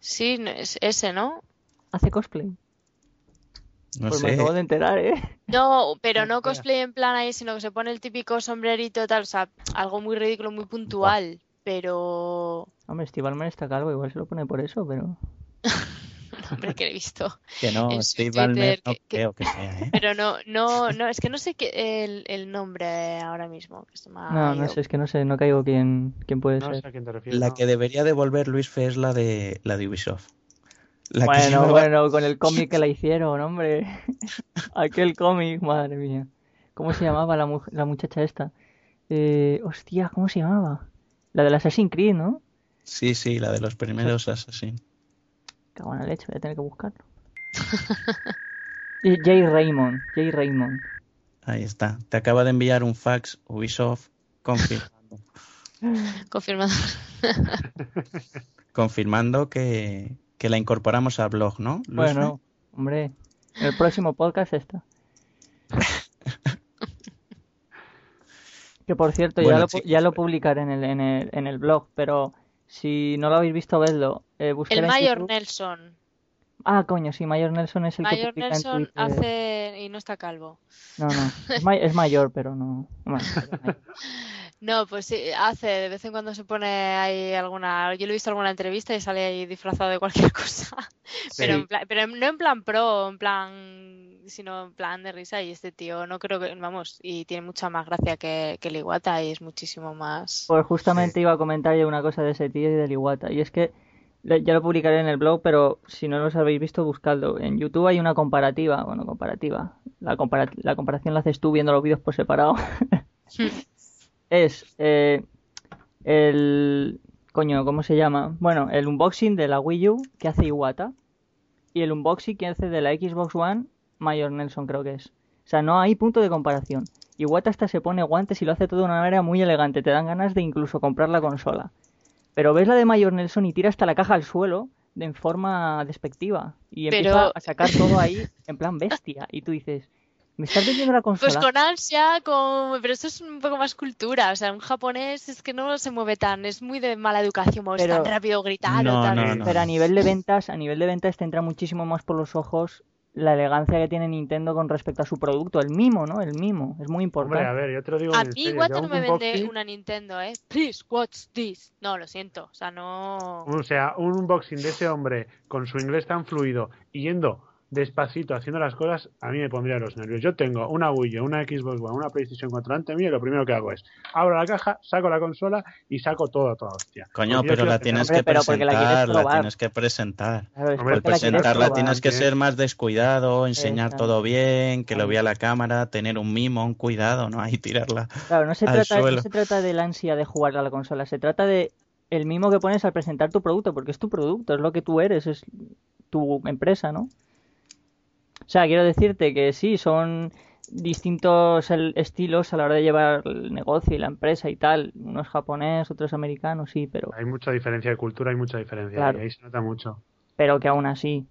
Sí, no, es ese, ¿no? hace cosplay. No pues me sé. acabo de enterar, ¿eh? No, pero no (laughs) cosplay en plan ahí, sino que se pone el típico sombrerito tal, o sea, algo muy ridículo, muy puntual. Pero... Hombre, Steve Ballmer está calvo, igual se lo pone por eso, pero... (laughs) (laughs) nombre que he visto. Que no, en Steve Twitter, Ballmer no que- creo que sea, ¿eh? Pero no, no, no, es que no sé qué el, el nombre ahora mismo. que se me ha No, no sé, es que no sé, no caigo quién, quién puede No sé ser. a quién te refieres. La ¿no? que debería devolver Luis Fe es la de la de Ubisoft. La Bueno, (laughs) bueno, con el cómic que la hicieron, hombre. (laughs) Aquel cómic, madre mía. ¿Cómo se llamaba la, mu- la muchacha esta? Eh, hostia, ¿cómo se llamaba? La del Assassin's Creed, ¿no? Sí, sí, la de los primeros Assassin. Cago en la leche, voy a tener que buscarlo. Eh, Jay Raymond, Jay Raymond. Ahí está. Te acaba de enviar un fax Ubisoft confirmando, (laughs) Confirmado. (laughs) confirmando que, que la incorporamos al blog, ¿no? Luis Bueno, hombre, el próximo podcast está. (laughs) Que por cierto, Bueno, ya, lo, ya lo pues- publicaré en el, en, el, en el blog, pero si no lo habéis visto, vedlo. Eh, El Mayor Nelson. Ah, coño, sí, Mayor Nelson es el que Mayor en Nelson hace. y no está calvo. No, no, es, ma- es mayor, pero no. Bueno. (laughs) No, pues sí, hace, de vez en cuando se pone ahí alguna, yo lo he visto en alguna entrevista y sale ahí disfrazado de cualquier (laughs) cosa, pero, en plan- pero no en plan pro, en plan, sino en plan de risa y este tío no creo que, vamos, y tiene mucha más gracia que, que el Iwata y es muchísimo más... Pues justamente iba a comentar yo una cosa de ese tío y del Iwata. Y es que ya lo publicaré en el blog, pero si no los habéis visto, buscadlo. En YouTube hay una comparativa. Bueno, comparativa. La, compara- la comparación la haces tú viendo los vídeos por separado. (laughs) es eh, el... Coño, ¿cómo se llama? Bueno, el unboxing de la Wii U que hace Iwata. Y el unboxing que hace de la Xbox One, Mayor Nelson creo que es. O sea, no hay punto de comparación. Iwata hasta se pone guantes y lo hace todo de una manera muy elegante. Te dan ganas de incluso comprar la consola. Pero ves la de Mayor Nelson y tira hasta la caja al suelo en forma despectiva. Y Pero- empieza a sacar todo ahí en plan bestia. Y tú dices, ¿me estás vendiendo la consola? Pues con ansia, con... pero esto es un poco más cultura, o sea, un japonés es que no se mueve tan, es muy de mala educación, moverse Pero- tan rápido, gritar No, o tal. no, no. Pero a nivel de ventas, a nivel de ventas te entra muchísimo más por los ojos la elegancia que tiene Nintendo con respecto a su producto, el mimo, ¿no? El mimo, es muy Hombre, a importante. ver, yo te lo digo A mí serio. Yo no me vende una Nintendo, ¿eh? Please, watch this. No, lo siento, o sea, no... O sea, un unboxing de ese hombre con su inglés tan fluido y yendo despacito haciendo las cosas, a mí me pondría los nervios. Yo tengo una Wii U, una Xbox One, una PlayStation 4 delante mío y lo primero que hago es abro la caja, saco la consola y saco todo, toda hostia. Coño, pero la tienes que pero porque la quieres presentar, la tienes que presentar. Pues la quieres presentarla probar. tienes que ¿eh? ser más descuidado, enseñar Exacto. todo bien, que lo vea la cámara, tener un mimo, un cuidado, ¿no? Ahí tirarla. Claro, no se, al trata, no suelo. se trata del ansia de jugar a la consola, se trata de el mimo que pones al presentar tu producto, porque es tu producto, es lo que tú eres, es tu empresa, ¿no? O sea, quiero decirte que sí, son distintos el- estilos a la hora de llevar el negocio y la empresa y tal. Unos japonés, otros americanos, sí, pero, Hay mucha diferencia de cultura, hay mucha diferencia Claro. y ahí se nota mucho. pero que aún así.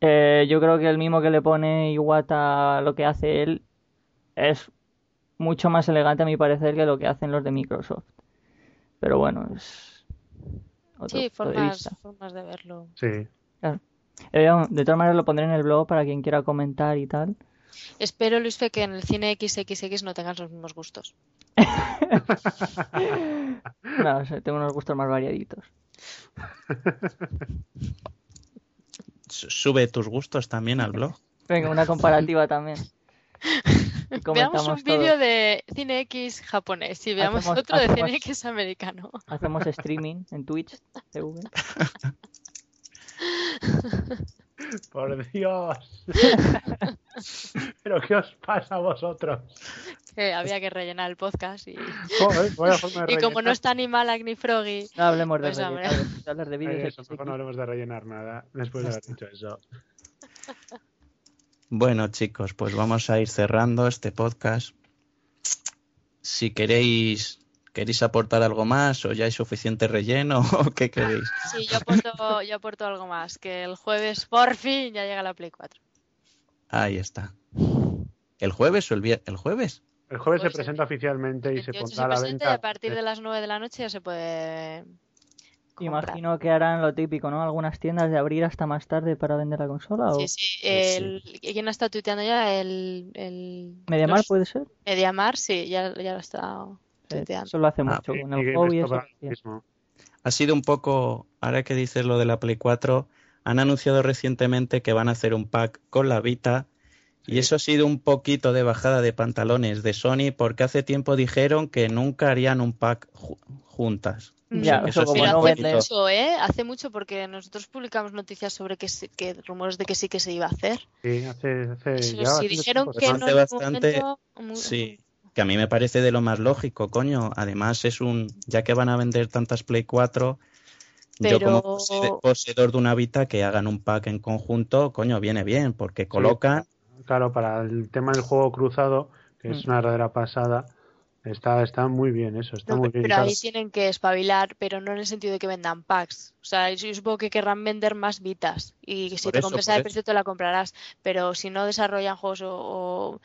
Eh, yo creo que el mimo que le pone Iwata lo que hace él es mucho más elegante a mi parecer que lo que hacen los de Microsoft. Pero bueno, es otro Sí, de formas, vista. formas de verlo. Sí. Eh, de todas maneras lo pondré en el blog para quien quiera comentar y tal. Espero, Luis Fe, que en el cine XXX no tengas los mismos gustos. (laughs) No, o sea, tengo unos gustos más variaditos. Sube tus gustos también al blog. Venga, una comparativa también. (laughs) Veamos un vídeo de cine X japonés y veamos Hacemos- otro de cine X americano. Hacemos streaming en Twitch TV. (laughs) (laughs) Por Dios. (laughs) ¿Pero qué os pasa a vosotros? Que había que rellenar el podcast y, (laughs) Joder, vaya forma de y como no está ni Malak ni Froggy, No hablemos de Pues, hombre. rellenar, vamos a hablar de vídeos eso, mejor no hablemos de rellenar nada después de haber dicho eso. Bueno, chicos, pues vamos a ir cerrando este podcast. Si queréis, queréis aportar algo más o ya hay suficiente relleno (laughs) o qué queréis. sí, yo aporto, yo aporto algo más, que el jueves por fin ya llega la Play 4. Ahí está. ¿El jueves o el viernes? ¿El jueves? El jueves se presenta oficialmente y se 28 pondrá a la presenta y venta. a partir de las 9 de la noche ya se puede comprar. Imagino que harán lo típico, ¿no? Algunas tiendas de abrir hasta más tarde para vender la consola. ¿o Sí, sí. El, ¿Quién ha estado tuiteando ya? El, el ¿Mediamar los- puede ser? Eh, sí, ya, ya lo está Sí, tuiteando. eso lo hace Ah, mucho con el juego y esto eso. para sí. lo mismo. Ha sido un poco, ahora que dices lo de la Play 4, han anunciado recientemente que van a hacer un pack con la Vita y eso ha sido un poquito de bajada de pantalones de Sony porque hace tiempo dijeron que nunca harían un pack juntas. Ya, mm. eso Eso como no hace vende. mucho, ¿eh? Hace mucho porque nosotros publicamos noticias sobre que, sí- que rumores de que sí que se iba a hacer. Sí, hace, hace Si, ya bastante dijeron que no bastante, momento, mu- Sí, que a mí me parece de lo más lógico, coño. Además es un, ya que van a vender tantas Play 4, yo como poseedor de una Vita que hagan un pack en conjunto, coño, viene bien, porque colocan, Claro, para el tema del juego cruzado, que es Mm. una verdadera pasada, está, está muy bien eso, está No, muy bien. pero ahí tienen que espabilar, pero no en el sentido de que vendan packs. O sea, yo supongo que querrán vender más vitas. Y si Por te eso, compensa el precio, te la comprarás. Pero si no desarrollan juegos o, o-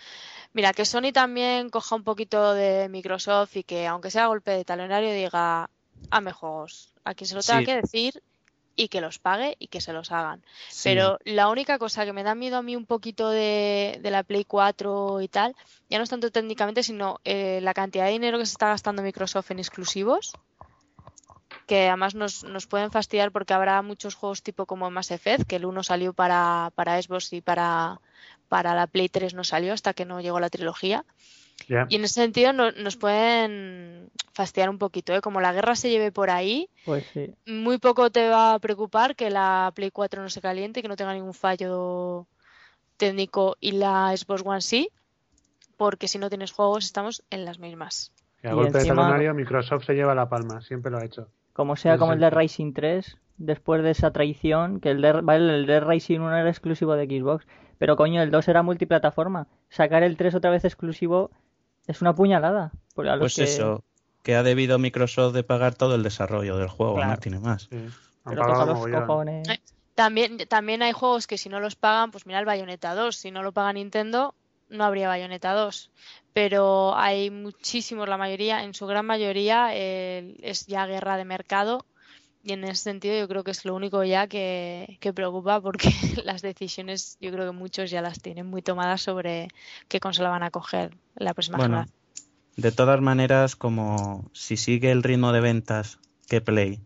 Mira, que Sony también coja un poquito de Microsoft y que, aunque sea golpe de talonario, diga, hazme juegos. A quien se lo tenga Sí. que decir y que los pague y que se los hagan. sí, Pero la única cosa que me da miedo a mí un poquito de, de la Play 4 y tal, ya no es tanto técnicamente, sino eh, la cantidad de dinero que se está gastando Microsoft en exclusivos, que además nos, nos pueden fastidiar porque habrá muchos juegos tipo como Mass Effect, que el uno salió para, para Xbox y para, para la Play 3 no salió hasta que no llegó la trilogía. Y en ese sentido no- nos pueden fastidiar un poquito, ¿eh? Como la guerra se lleve por ahí, Pues sí. muy poco te va a preocupar que la Play 4 no se caliente, que no tenga ningún fallo técnico y la Xbox One sí, porque si no tienes juegos estamos en las mismas. Y a Y golpe de encima- talonario, Microsoft se lleva la palma, siempre lo ha hecho. Como sea como el de. Racing 3, después de esa traición, que el de, vale, el de Racing 1 era exclusivo de Xbox, pero coño, el 2 era multiplataforma. Sacar el 3 otra vez exclusivo es una puñalada. Porque a los pues que- eso, que ha debido Microsoft de pagar todo el desarrollo del juego, Claro. no tiene más. Sí. Han Pero pagado toca los cojones. Eh, También, también hay juegos que si no los pagan, pues mira el Bayonetta 2, si no lo paga Nintendo, no habría Bayonetta 2. Pero hay muchísimos, la mayoría, en su gran mayoría, eh, es ya guerra de mercado. Y en ese sentido yo creo que es lo único ya que, que preocupa porque (laughs) las decisiones yo creo que muchos ya las tienen muy tomadas sobre qué consola van a coger la próxima Bueno, generación. de todas maneras, como si sigue el ritmo de ventas que Play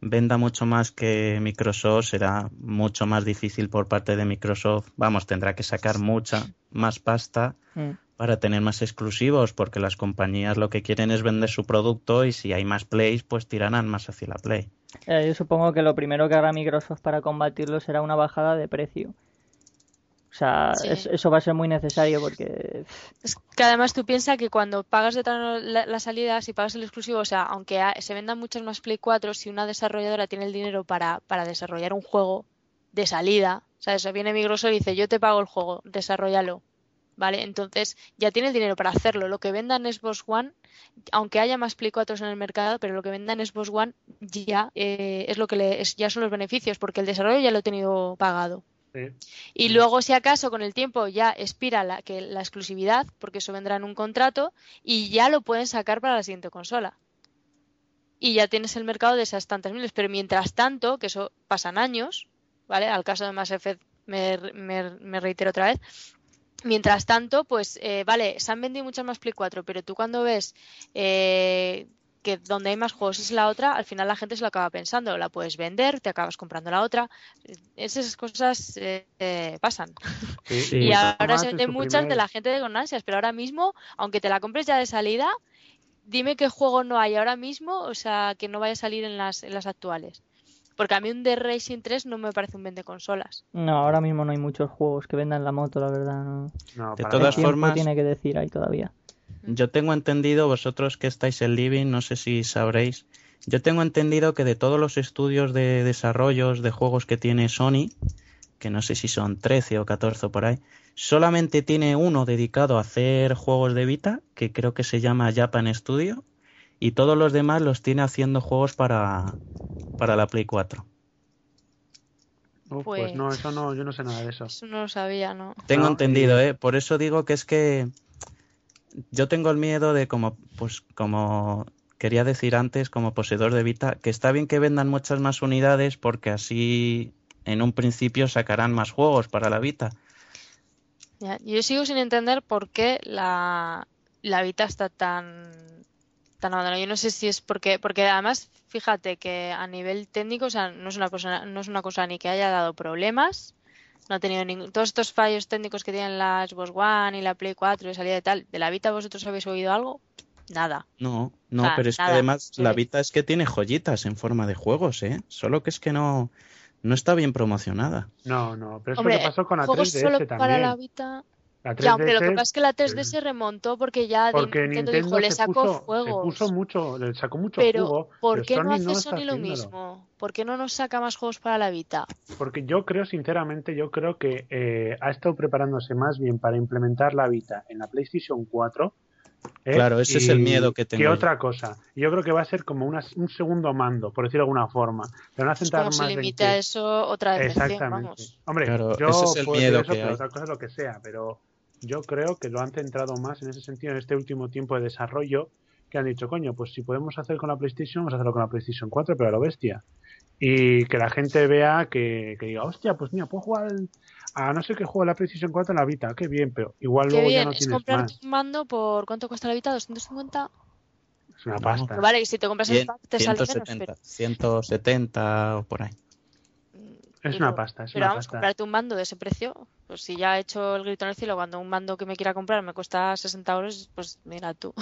venda mucho más que Microsoft, será mucho más difícil por parte de Microsoft. Vamos, tendrá que sacar mucha más pasta Mm. Para tener más exclusivos, porque las compañías lo que quieren es vender su producto y si hay más plays, pues tirarán más hacia la play. Eh, yo supongo que lo primero que hará Microsoft para combatirlo será una bajada de precio. O sea, Sí. es- eso va a ser muy necesario porque Es que además tú piensas que cuando pagas de la, la salida, si pagas el exclusivo, o sea, aunque se vendan muchas más Play 4, si una desarrolladora tiene el dinero para, para desarrollar un juego de salida, ¿sabes? O sea, viene Microsoft y dice, yo te pago el juego, desarrollalo, ¿vale? Entonces ya tiene el dinero para hacerlo. Lo que venda en Xbox One, aunque haya más Play 4 en el mercado, pero lo que venda en Xbox One ya eh, es lo que le, es- ya son los beneficios, porque el desarrollo ya lo he tenido pagado. Sí. Y luego, si acaso, con el tiempo ya expira la, que la exclusividad, porque eso vendrá en un contrato, y ya lo pueden sacar para la siguiente consola. Y ya tienes el mercado de esas tantas miles. Pero mientras tanto, que eso pasan años, ¿vale? Al caso de Mass Effect me, me- me reitero otra vez. Mientras tanto, pues, eh, vale, se han vendido muchas más Play 4, pero tú cuando ves eh, que donde hay más juegos es la otra, al final la gente se lo acaba pensando. La puedes vender, te acabas comprando la otra. Esas cosas eh, pasan. Sí. (laughs) Sí. Y ahora se en venden muchas primer- de la gente de con ansias, pero ahora mismo, aunque te la compres ya de salida, dime qué juego no hay ahora mismo, o sea, que no vaya a salir en las, en las actuales. Porque a mí un The Racing 3 no me parece un vende consolas. no, ahora mismo no hay muchos juegos que vendan la moto, la verdad. No. No, De para todas formas- tiene que decir ahí todavía. Yo tengo entendido, vosotros que estáis en Living, no sé si sabréis, yo tengo entendido que de todos los estudios de desarrollos de juegos que tiene Sony, que no sé si son 13 o 14 por ahí, solamente tiene uno dedicado a hacer juegos de Vita, que creo que se llama Japan Studio, y todos los demás los tiene haciendo juegos para, para la Play 4. Uf, pues... Pues- no, eso no, yo no sé nada de eso. Eso no lo sabía, ¿no? Tengo No, entendido, ¿eh? Por eso digo que es que yo tengo el miedo de como, pues, como quería decir antes, como poseedor de Vita, que está bien que vendan muchas más unidades porque así en un principio sacarán más juegos para la Vita. Ya, Yo sigo sin entender por qué la, la Vita está tan, están abandonando. Yo no sé si es porque, porque además, fíjate que a nivel técnico, o sea, no es una cosa, no es una cosa ni que haya dado problemas, no ha tenido ningún, todos estos fallos técnicos que tienen la Xbox One y la Play 4 y salida de tal, ¿de la Vita vosotros habéis oído algo? Nada. No, no, Ah, pero es nada, que además la. Vita es que tiene joyitas en forma de juegos, ¿eh? Solo que es que no, no está bien promocionada. No, no, pero eso Hombre, lo que pasó con la juegos 3DS solo también. para la Vita. La Ya, hombre, lo que 3DS pasa es que la 3D se remontó porque ya porque Nintendo, Nintendo dijo, le se sacó se juegos. puso mucho, le sacó mucho pero, jugo, ¿por qué no hace está Sony lo haciéndolo. mismo? ¿Por qué no nos saca más juegos para la Vita? Porque yo creo, sinceramente, yo creo que eh, ha estado preparándose más bien para implementar la Vita en la PlayStation 4. ¿eh? Claro, ese es el Y- miedo que tengo Que otra cosa. Yo creo que va a ser como una- un segundo mando, por decirlo de alguna forma. Pero a Pues centrar se más en limita a que- eso, otra decepción, Exactamente. vamos. Hombre, Claro, yo ese es el puedo decir miedo eso, que pero hay. otra cosa es lo que sea, pero yo creo que lo han centrado más en ese sentido en este último tiempo de desarrollo que han dicho, coño, pues si podemos hacer con la PlayStation, vamos a hacerlo con la PlayStation 4, pero a lo bestia. Y que la gente vea que, que diga, hostia, pues mira, puedo jugar al- a no sé qué juego la PlayStation 4 en la Vita, qué bien, pero igual Qué luego ya no es tienes comprarte más. un mando por ¿cuánto cuesta la Vita? ¿250? Es una No. pasta. Pero vale, y si te compras el pack te sale menos, 170, pero, 170 o por ahí. Es pero- una pasta, es pero una vamos, pasta. comprarte un mando de ese precio, pues si ya he hecho el grito en el cielo cuando un mando que me quiera comprar me cuesta 60 euros, pues mira tú.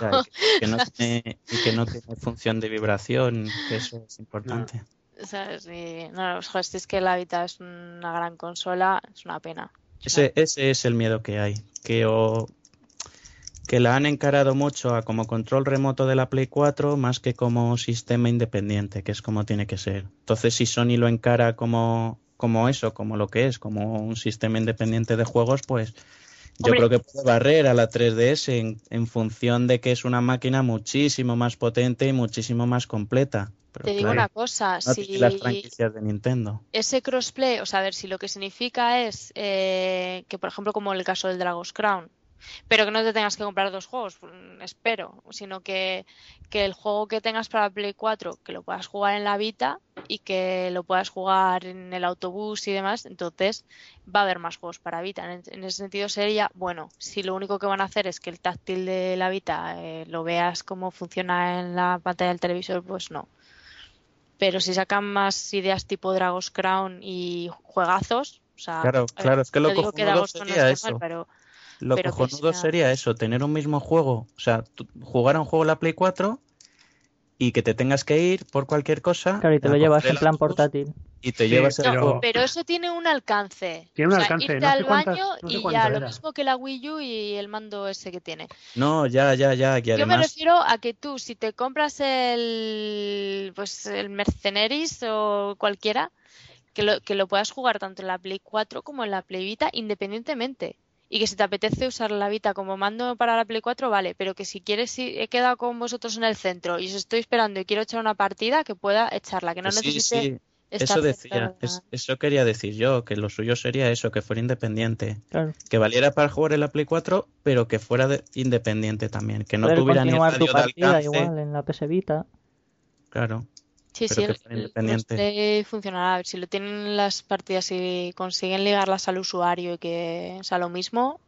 Ya, y que, que no tiene, y que no tiene función de vibración, que eso es importante. ¿Sabes? Y, no, joder, si es que la Vita es una gran consola, es una pena. Ese, ese es el miedo que hay, que o que la han encarado mucho a como control remoto de la Play 4 más que como sistema independiente, que es como tiene que ser. Entonces, si Sony lo encara como, como eso, como lo que es, como un sistema independiente de juegos, pues yo Hombre. creo que puede barrer a la 3DS en, en función de que es una máquina muchísimo más potente y muchísimo más completa. Pero Te digo claro, una cosa, no si las franquicias de Nintendo. ese crossplay, o sea, a ver, si lo que significa es eh, que, por ejemplo, como el caso del Dragon's Crown, pero que no te tengas que comprar dos juegos, mm, espero, sino que, que el juego que tengas para Play 4, que lo puedas jugar en la Vita y que lo puedas jugar en el autobús y demás, entonces va a haber más juegos para Vita. En, en ese sentido sería, bueno, si lo único que van a hacer es que el táctil de la Vita eh, lo veas cómo funciona en la pantalla del televisor, pues no. Pero si sacan más ideas tipo Dragon's Crown y juegazos, o sea, Claro, claro, es que lo no digo que sería mal, pero Lo pero que cojonudo sea- sería eso, tener un mismo juego. O sea, jugar a un juego en la Play 4 y que te tengas que ir por cualquier cosa. Claro, y te lo llevas en el plan portátil. Y te Sí, llevas el pero- juego. Pero eso tiene un alcance. Tiene un O sea, alcance, irte no sé al cuántas- baño no sé y ya, lo mismo que la Wii U y el mando ese que tiene. No, ya, ya, ya. Yo me refiero a que tú, si te compras el, pues el Mercenaries o cualquiera, que lo, que lo puedas jugar tanto en la Play 4 como en la Play Vita independientemente. Y que si te apetece usar la Vita como mando para la Play 4, vale, pero que si quieres, si he quedado con vosotros en el centro y os estoy esperando y quiero echar una partida, que pueda echarla, que no que sí, necesite sí, eso decía. es- eso quería decir yo, que lo suyo sería eso, que fuera independiente. Claro. Que valiera para jugar en la Play 4, pero que fuera de- independiente también. Que no Poder tuviera ni tu radio de alcance. igual en la PS Vita. Claro. Sí, pero sí, que el, independiente. funcionará. A ver, si lo tienen las partidas y consiguen ligarlas al usuario y que sea lo mismo,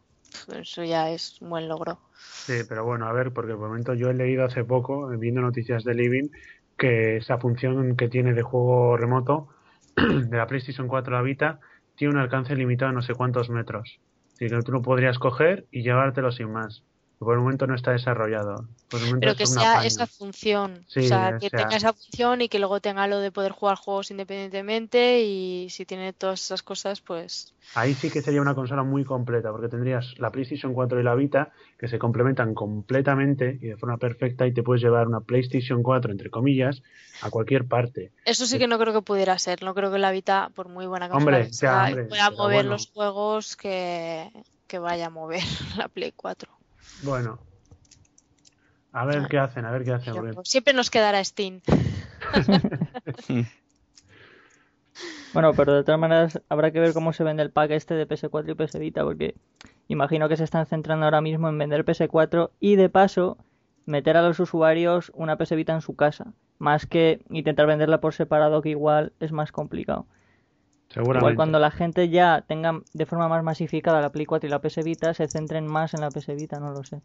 pues eso ya es un buen logro. Sí, pero bueno, a ver, porque por el momento yo he leído hace poco, eh, viendo noticias de Living, que esa función que tiene de juego remoto (clears throat) de la PlayStation 4 a la Vita tiene un alcance limitado a no sé cuántos metros. Así que tú lo podrías coger y llevártelo sin más. Por el momento no está desarrollado. Por el momento Pero que sea esa función. Sí, o sea, o que sea- tenga esa función y que luego tenga lo de poder jugar juegos independientemente y si tiene todas esas cosas, pues... Ahí sí que sería una consola muy completa, porque tendrías la PlayStation 4 y la Vita que se complementan completamente y de forma perfecta y te puedes llevar una PlayStation 4, entre comillas, a cualquier parte. Eso sí que no creo que pudiera ser. No creo que la Vita, por muy buena consola Hombre, que sea, hombre, pueda mover bueno. los juegos que, que vaya a mover (laughs) la Play 4. Bueno, a ver qué hacen, a ver qué hacen. Porque- siempre nos quedará Steam. (laughs) Bueno, pero de todas maneras habrá que ver cómo se vende el pack este de PS4 y PS Vita, porque imagino que se están centrando ahora mismo en vender PS4 y de paso meter a los usuarios una PS Vita en su casa, más que intentar venderla por separado, que igual es más complicado. Seguramente. Igual cuando la gente ya tenga de forma más masificada la Play 4 y la PS Vita, se centren más en la PS Vita, no lo sé.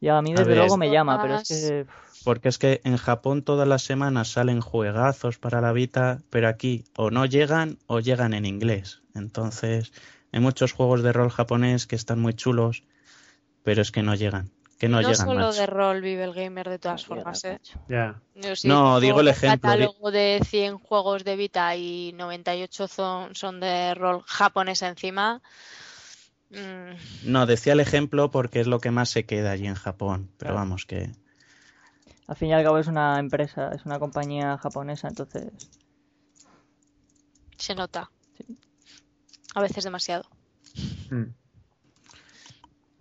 Y a mí A desde ver. luego me llama, pero es que Porque es que en Japón todas las semanas salen juegazos para la Vita, pero aquí o no llegan o llegan en inglés. Entonces, hay muchos juegos de rol japonés que están muy chulos, pero es que no llegan. Que no, No, llegan, solo macho. de rol vive el gamer de todas formas, ¿eh? Ya. No, digo el un ejemplo de- catálogo de 100 juegos de Vita y 98 son, son de rol japonés encima. Mm, No, decía el ejemplo porque es lo que más se queda allí en Japón. Pero Claro. vamos, que Al fin y al cabo es una empresa, es una compañía japonesa, entonces se nota. Sí. A veces demasiado. Mm.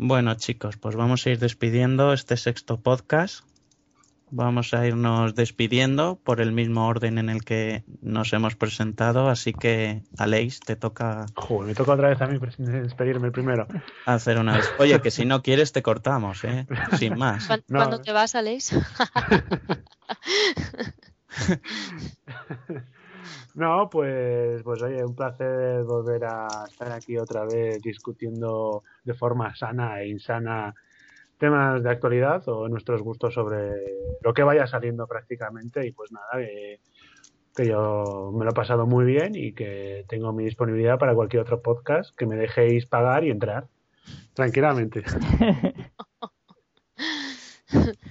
Bueno, chicos, pues vamos a ir despidiendo este sexto podcast. Vamos a irnos despidiendo por el mismo orden en el que nos hemos presentado, así que Aleix, te toca Joder, me toca otra vez a mí despedirme primero. hacer una vez. Oye, que si no quieres te cortamos, ¿eh? Sin más. ¿Cuán- No. ¿Cuándo te vas, Aleix? (laughs) (laughs) No, pues, pues oye, un placer volver a estar aquí otra vez discutiendo de forma sana e insana temas de actualidad o nuestros gustos sobre lo que vaya saliendo prácticamente y pues nada, que, que yo me lo he pasado muy bien y que tengo mi disponibilidad para cualquier otro podcast que me dejéis pagar y entrar tranquilamente. (laughs)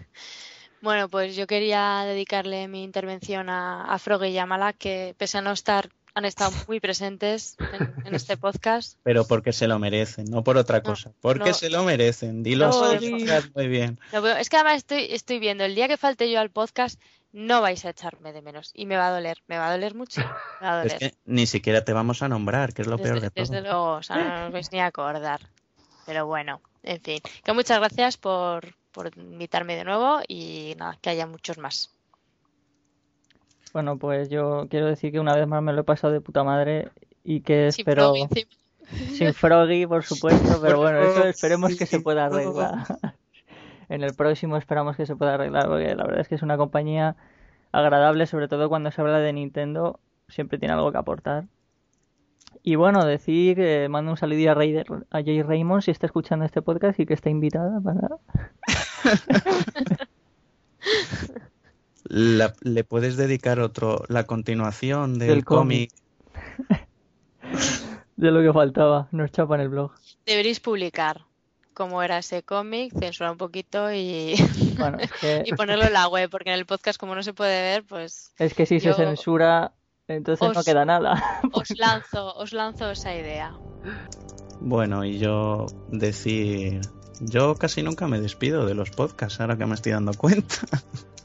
Bueno, pues yo quería dedicarle mi intervención a, a Frog y Yamala, que pese a no estar, han estado muy presentes en, en este podcast. (laughs) Pero porque se lo merecen, no por otra cosa. Porque no. se lo merecen. Dilo No, así, muy bien. Es que además estoy, estoy viendo, el día que falte yo al podcast, no vais a echarme de menos. Y me va a doler, me va a doler mucho. Me va a (laughs) Es doler. que ni siquiera te vamos a nombrar, que es lo desde, peor de todo. desde luego, o sea, no os vais ni a acordar. Pero bueno, en fin. Que muchas gracias por, por invitarme de nuevo y nada, que haya muchos más. Bueno, pues yo quiero decir que una vez más me lo he pasado de puta madre y que Sin espero Froggy sin Froggy, por supuesto, pero bueno, eso esperemos que se pueda arreglar. En el próximo esperamos que se pueda arreglar, porque la verdad es que es una compañía agradable, sobre todo cuando se habla de Nintendo, siempre tiene algo que aportar. Y bueno, decir que mando un saludo a, Ray- a Jay Raymond si está escuchando este podcast y que está invitada para... (laughs) La- ¿Le puedes dedicar otro, la continuación del, Del cómic? cómic. (laughs) de lo que faltaba, nos chapa en el blog. Deberéis publicar cómo era ese cómic, censurar un poquito y, Bueno, es (laughs) que, y ponerlo en la web, porque en el podcast como no se puede ver, pues es que si yo- se censura, entonces no queda nada. (laughs) os lanzo, os lanzo esa idea. Bueno, y yo decir, yo casi nunca me despido de los podcasts, ahora que me estoy dando cuenta. (laughs)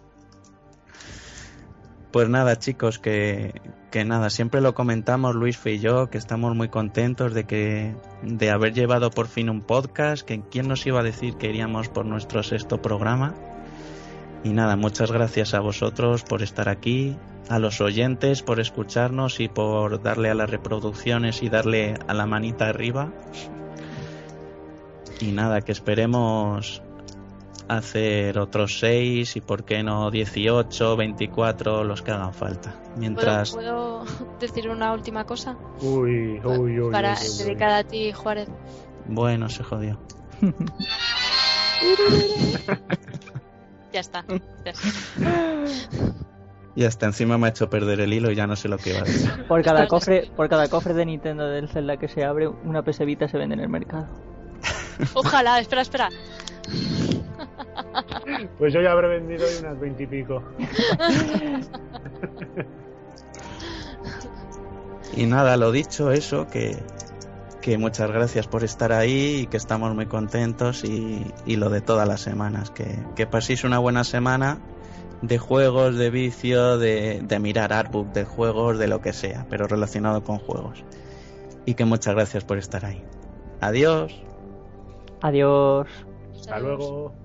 Pues nada, chicos, que, que nada, siempre lo comentamos Luis y yo, que estamos muy contentos de que de haber llevado por fin un podcast, que quién nos iba a decir que iríamos por nuestro sexto programa. Y nada, muchas gracias a vosotros por estar aquí, a los oyentes por escucharnos y por darle a las reproducciones y darle a la manita arriba. Y nada, que esperemos hacer otros 6 y por qué no 18, 24, los que hagan falta. ¿Puedo, Mientras... puedo decir una última cosa? Uy, uy, uy. Para uy, uy, uy. dedicada a ti, Juárez. Bueno, se jodió. (laughs) Ya está. ya está. (laughs) Y hasta encima me ha hecho perder el hilo y ya no sé lo que iba a decir. (laughs) Por cada cofre, por cada cofre de Nintendo del Zelda que se abre, una PS Vita se vende en el mercado. (laughs) Ojalá, espera, espera. (laughs) Pues yo ya habré vendido hoy unas veintipico. Y nada, lo dicho, eso, que, que muchas gracias por estar ahí y que estamos muy contentos y, y lo de todas las semanas, que, que paséis una buena semana de juegos, de vicio, de, de mirar artbook de juegos, de lo que sea, pero relacionado con juegos. Y que muchas gracias por estar ahí. Adiós. Adiós. Hasta luego.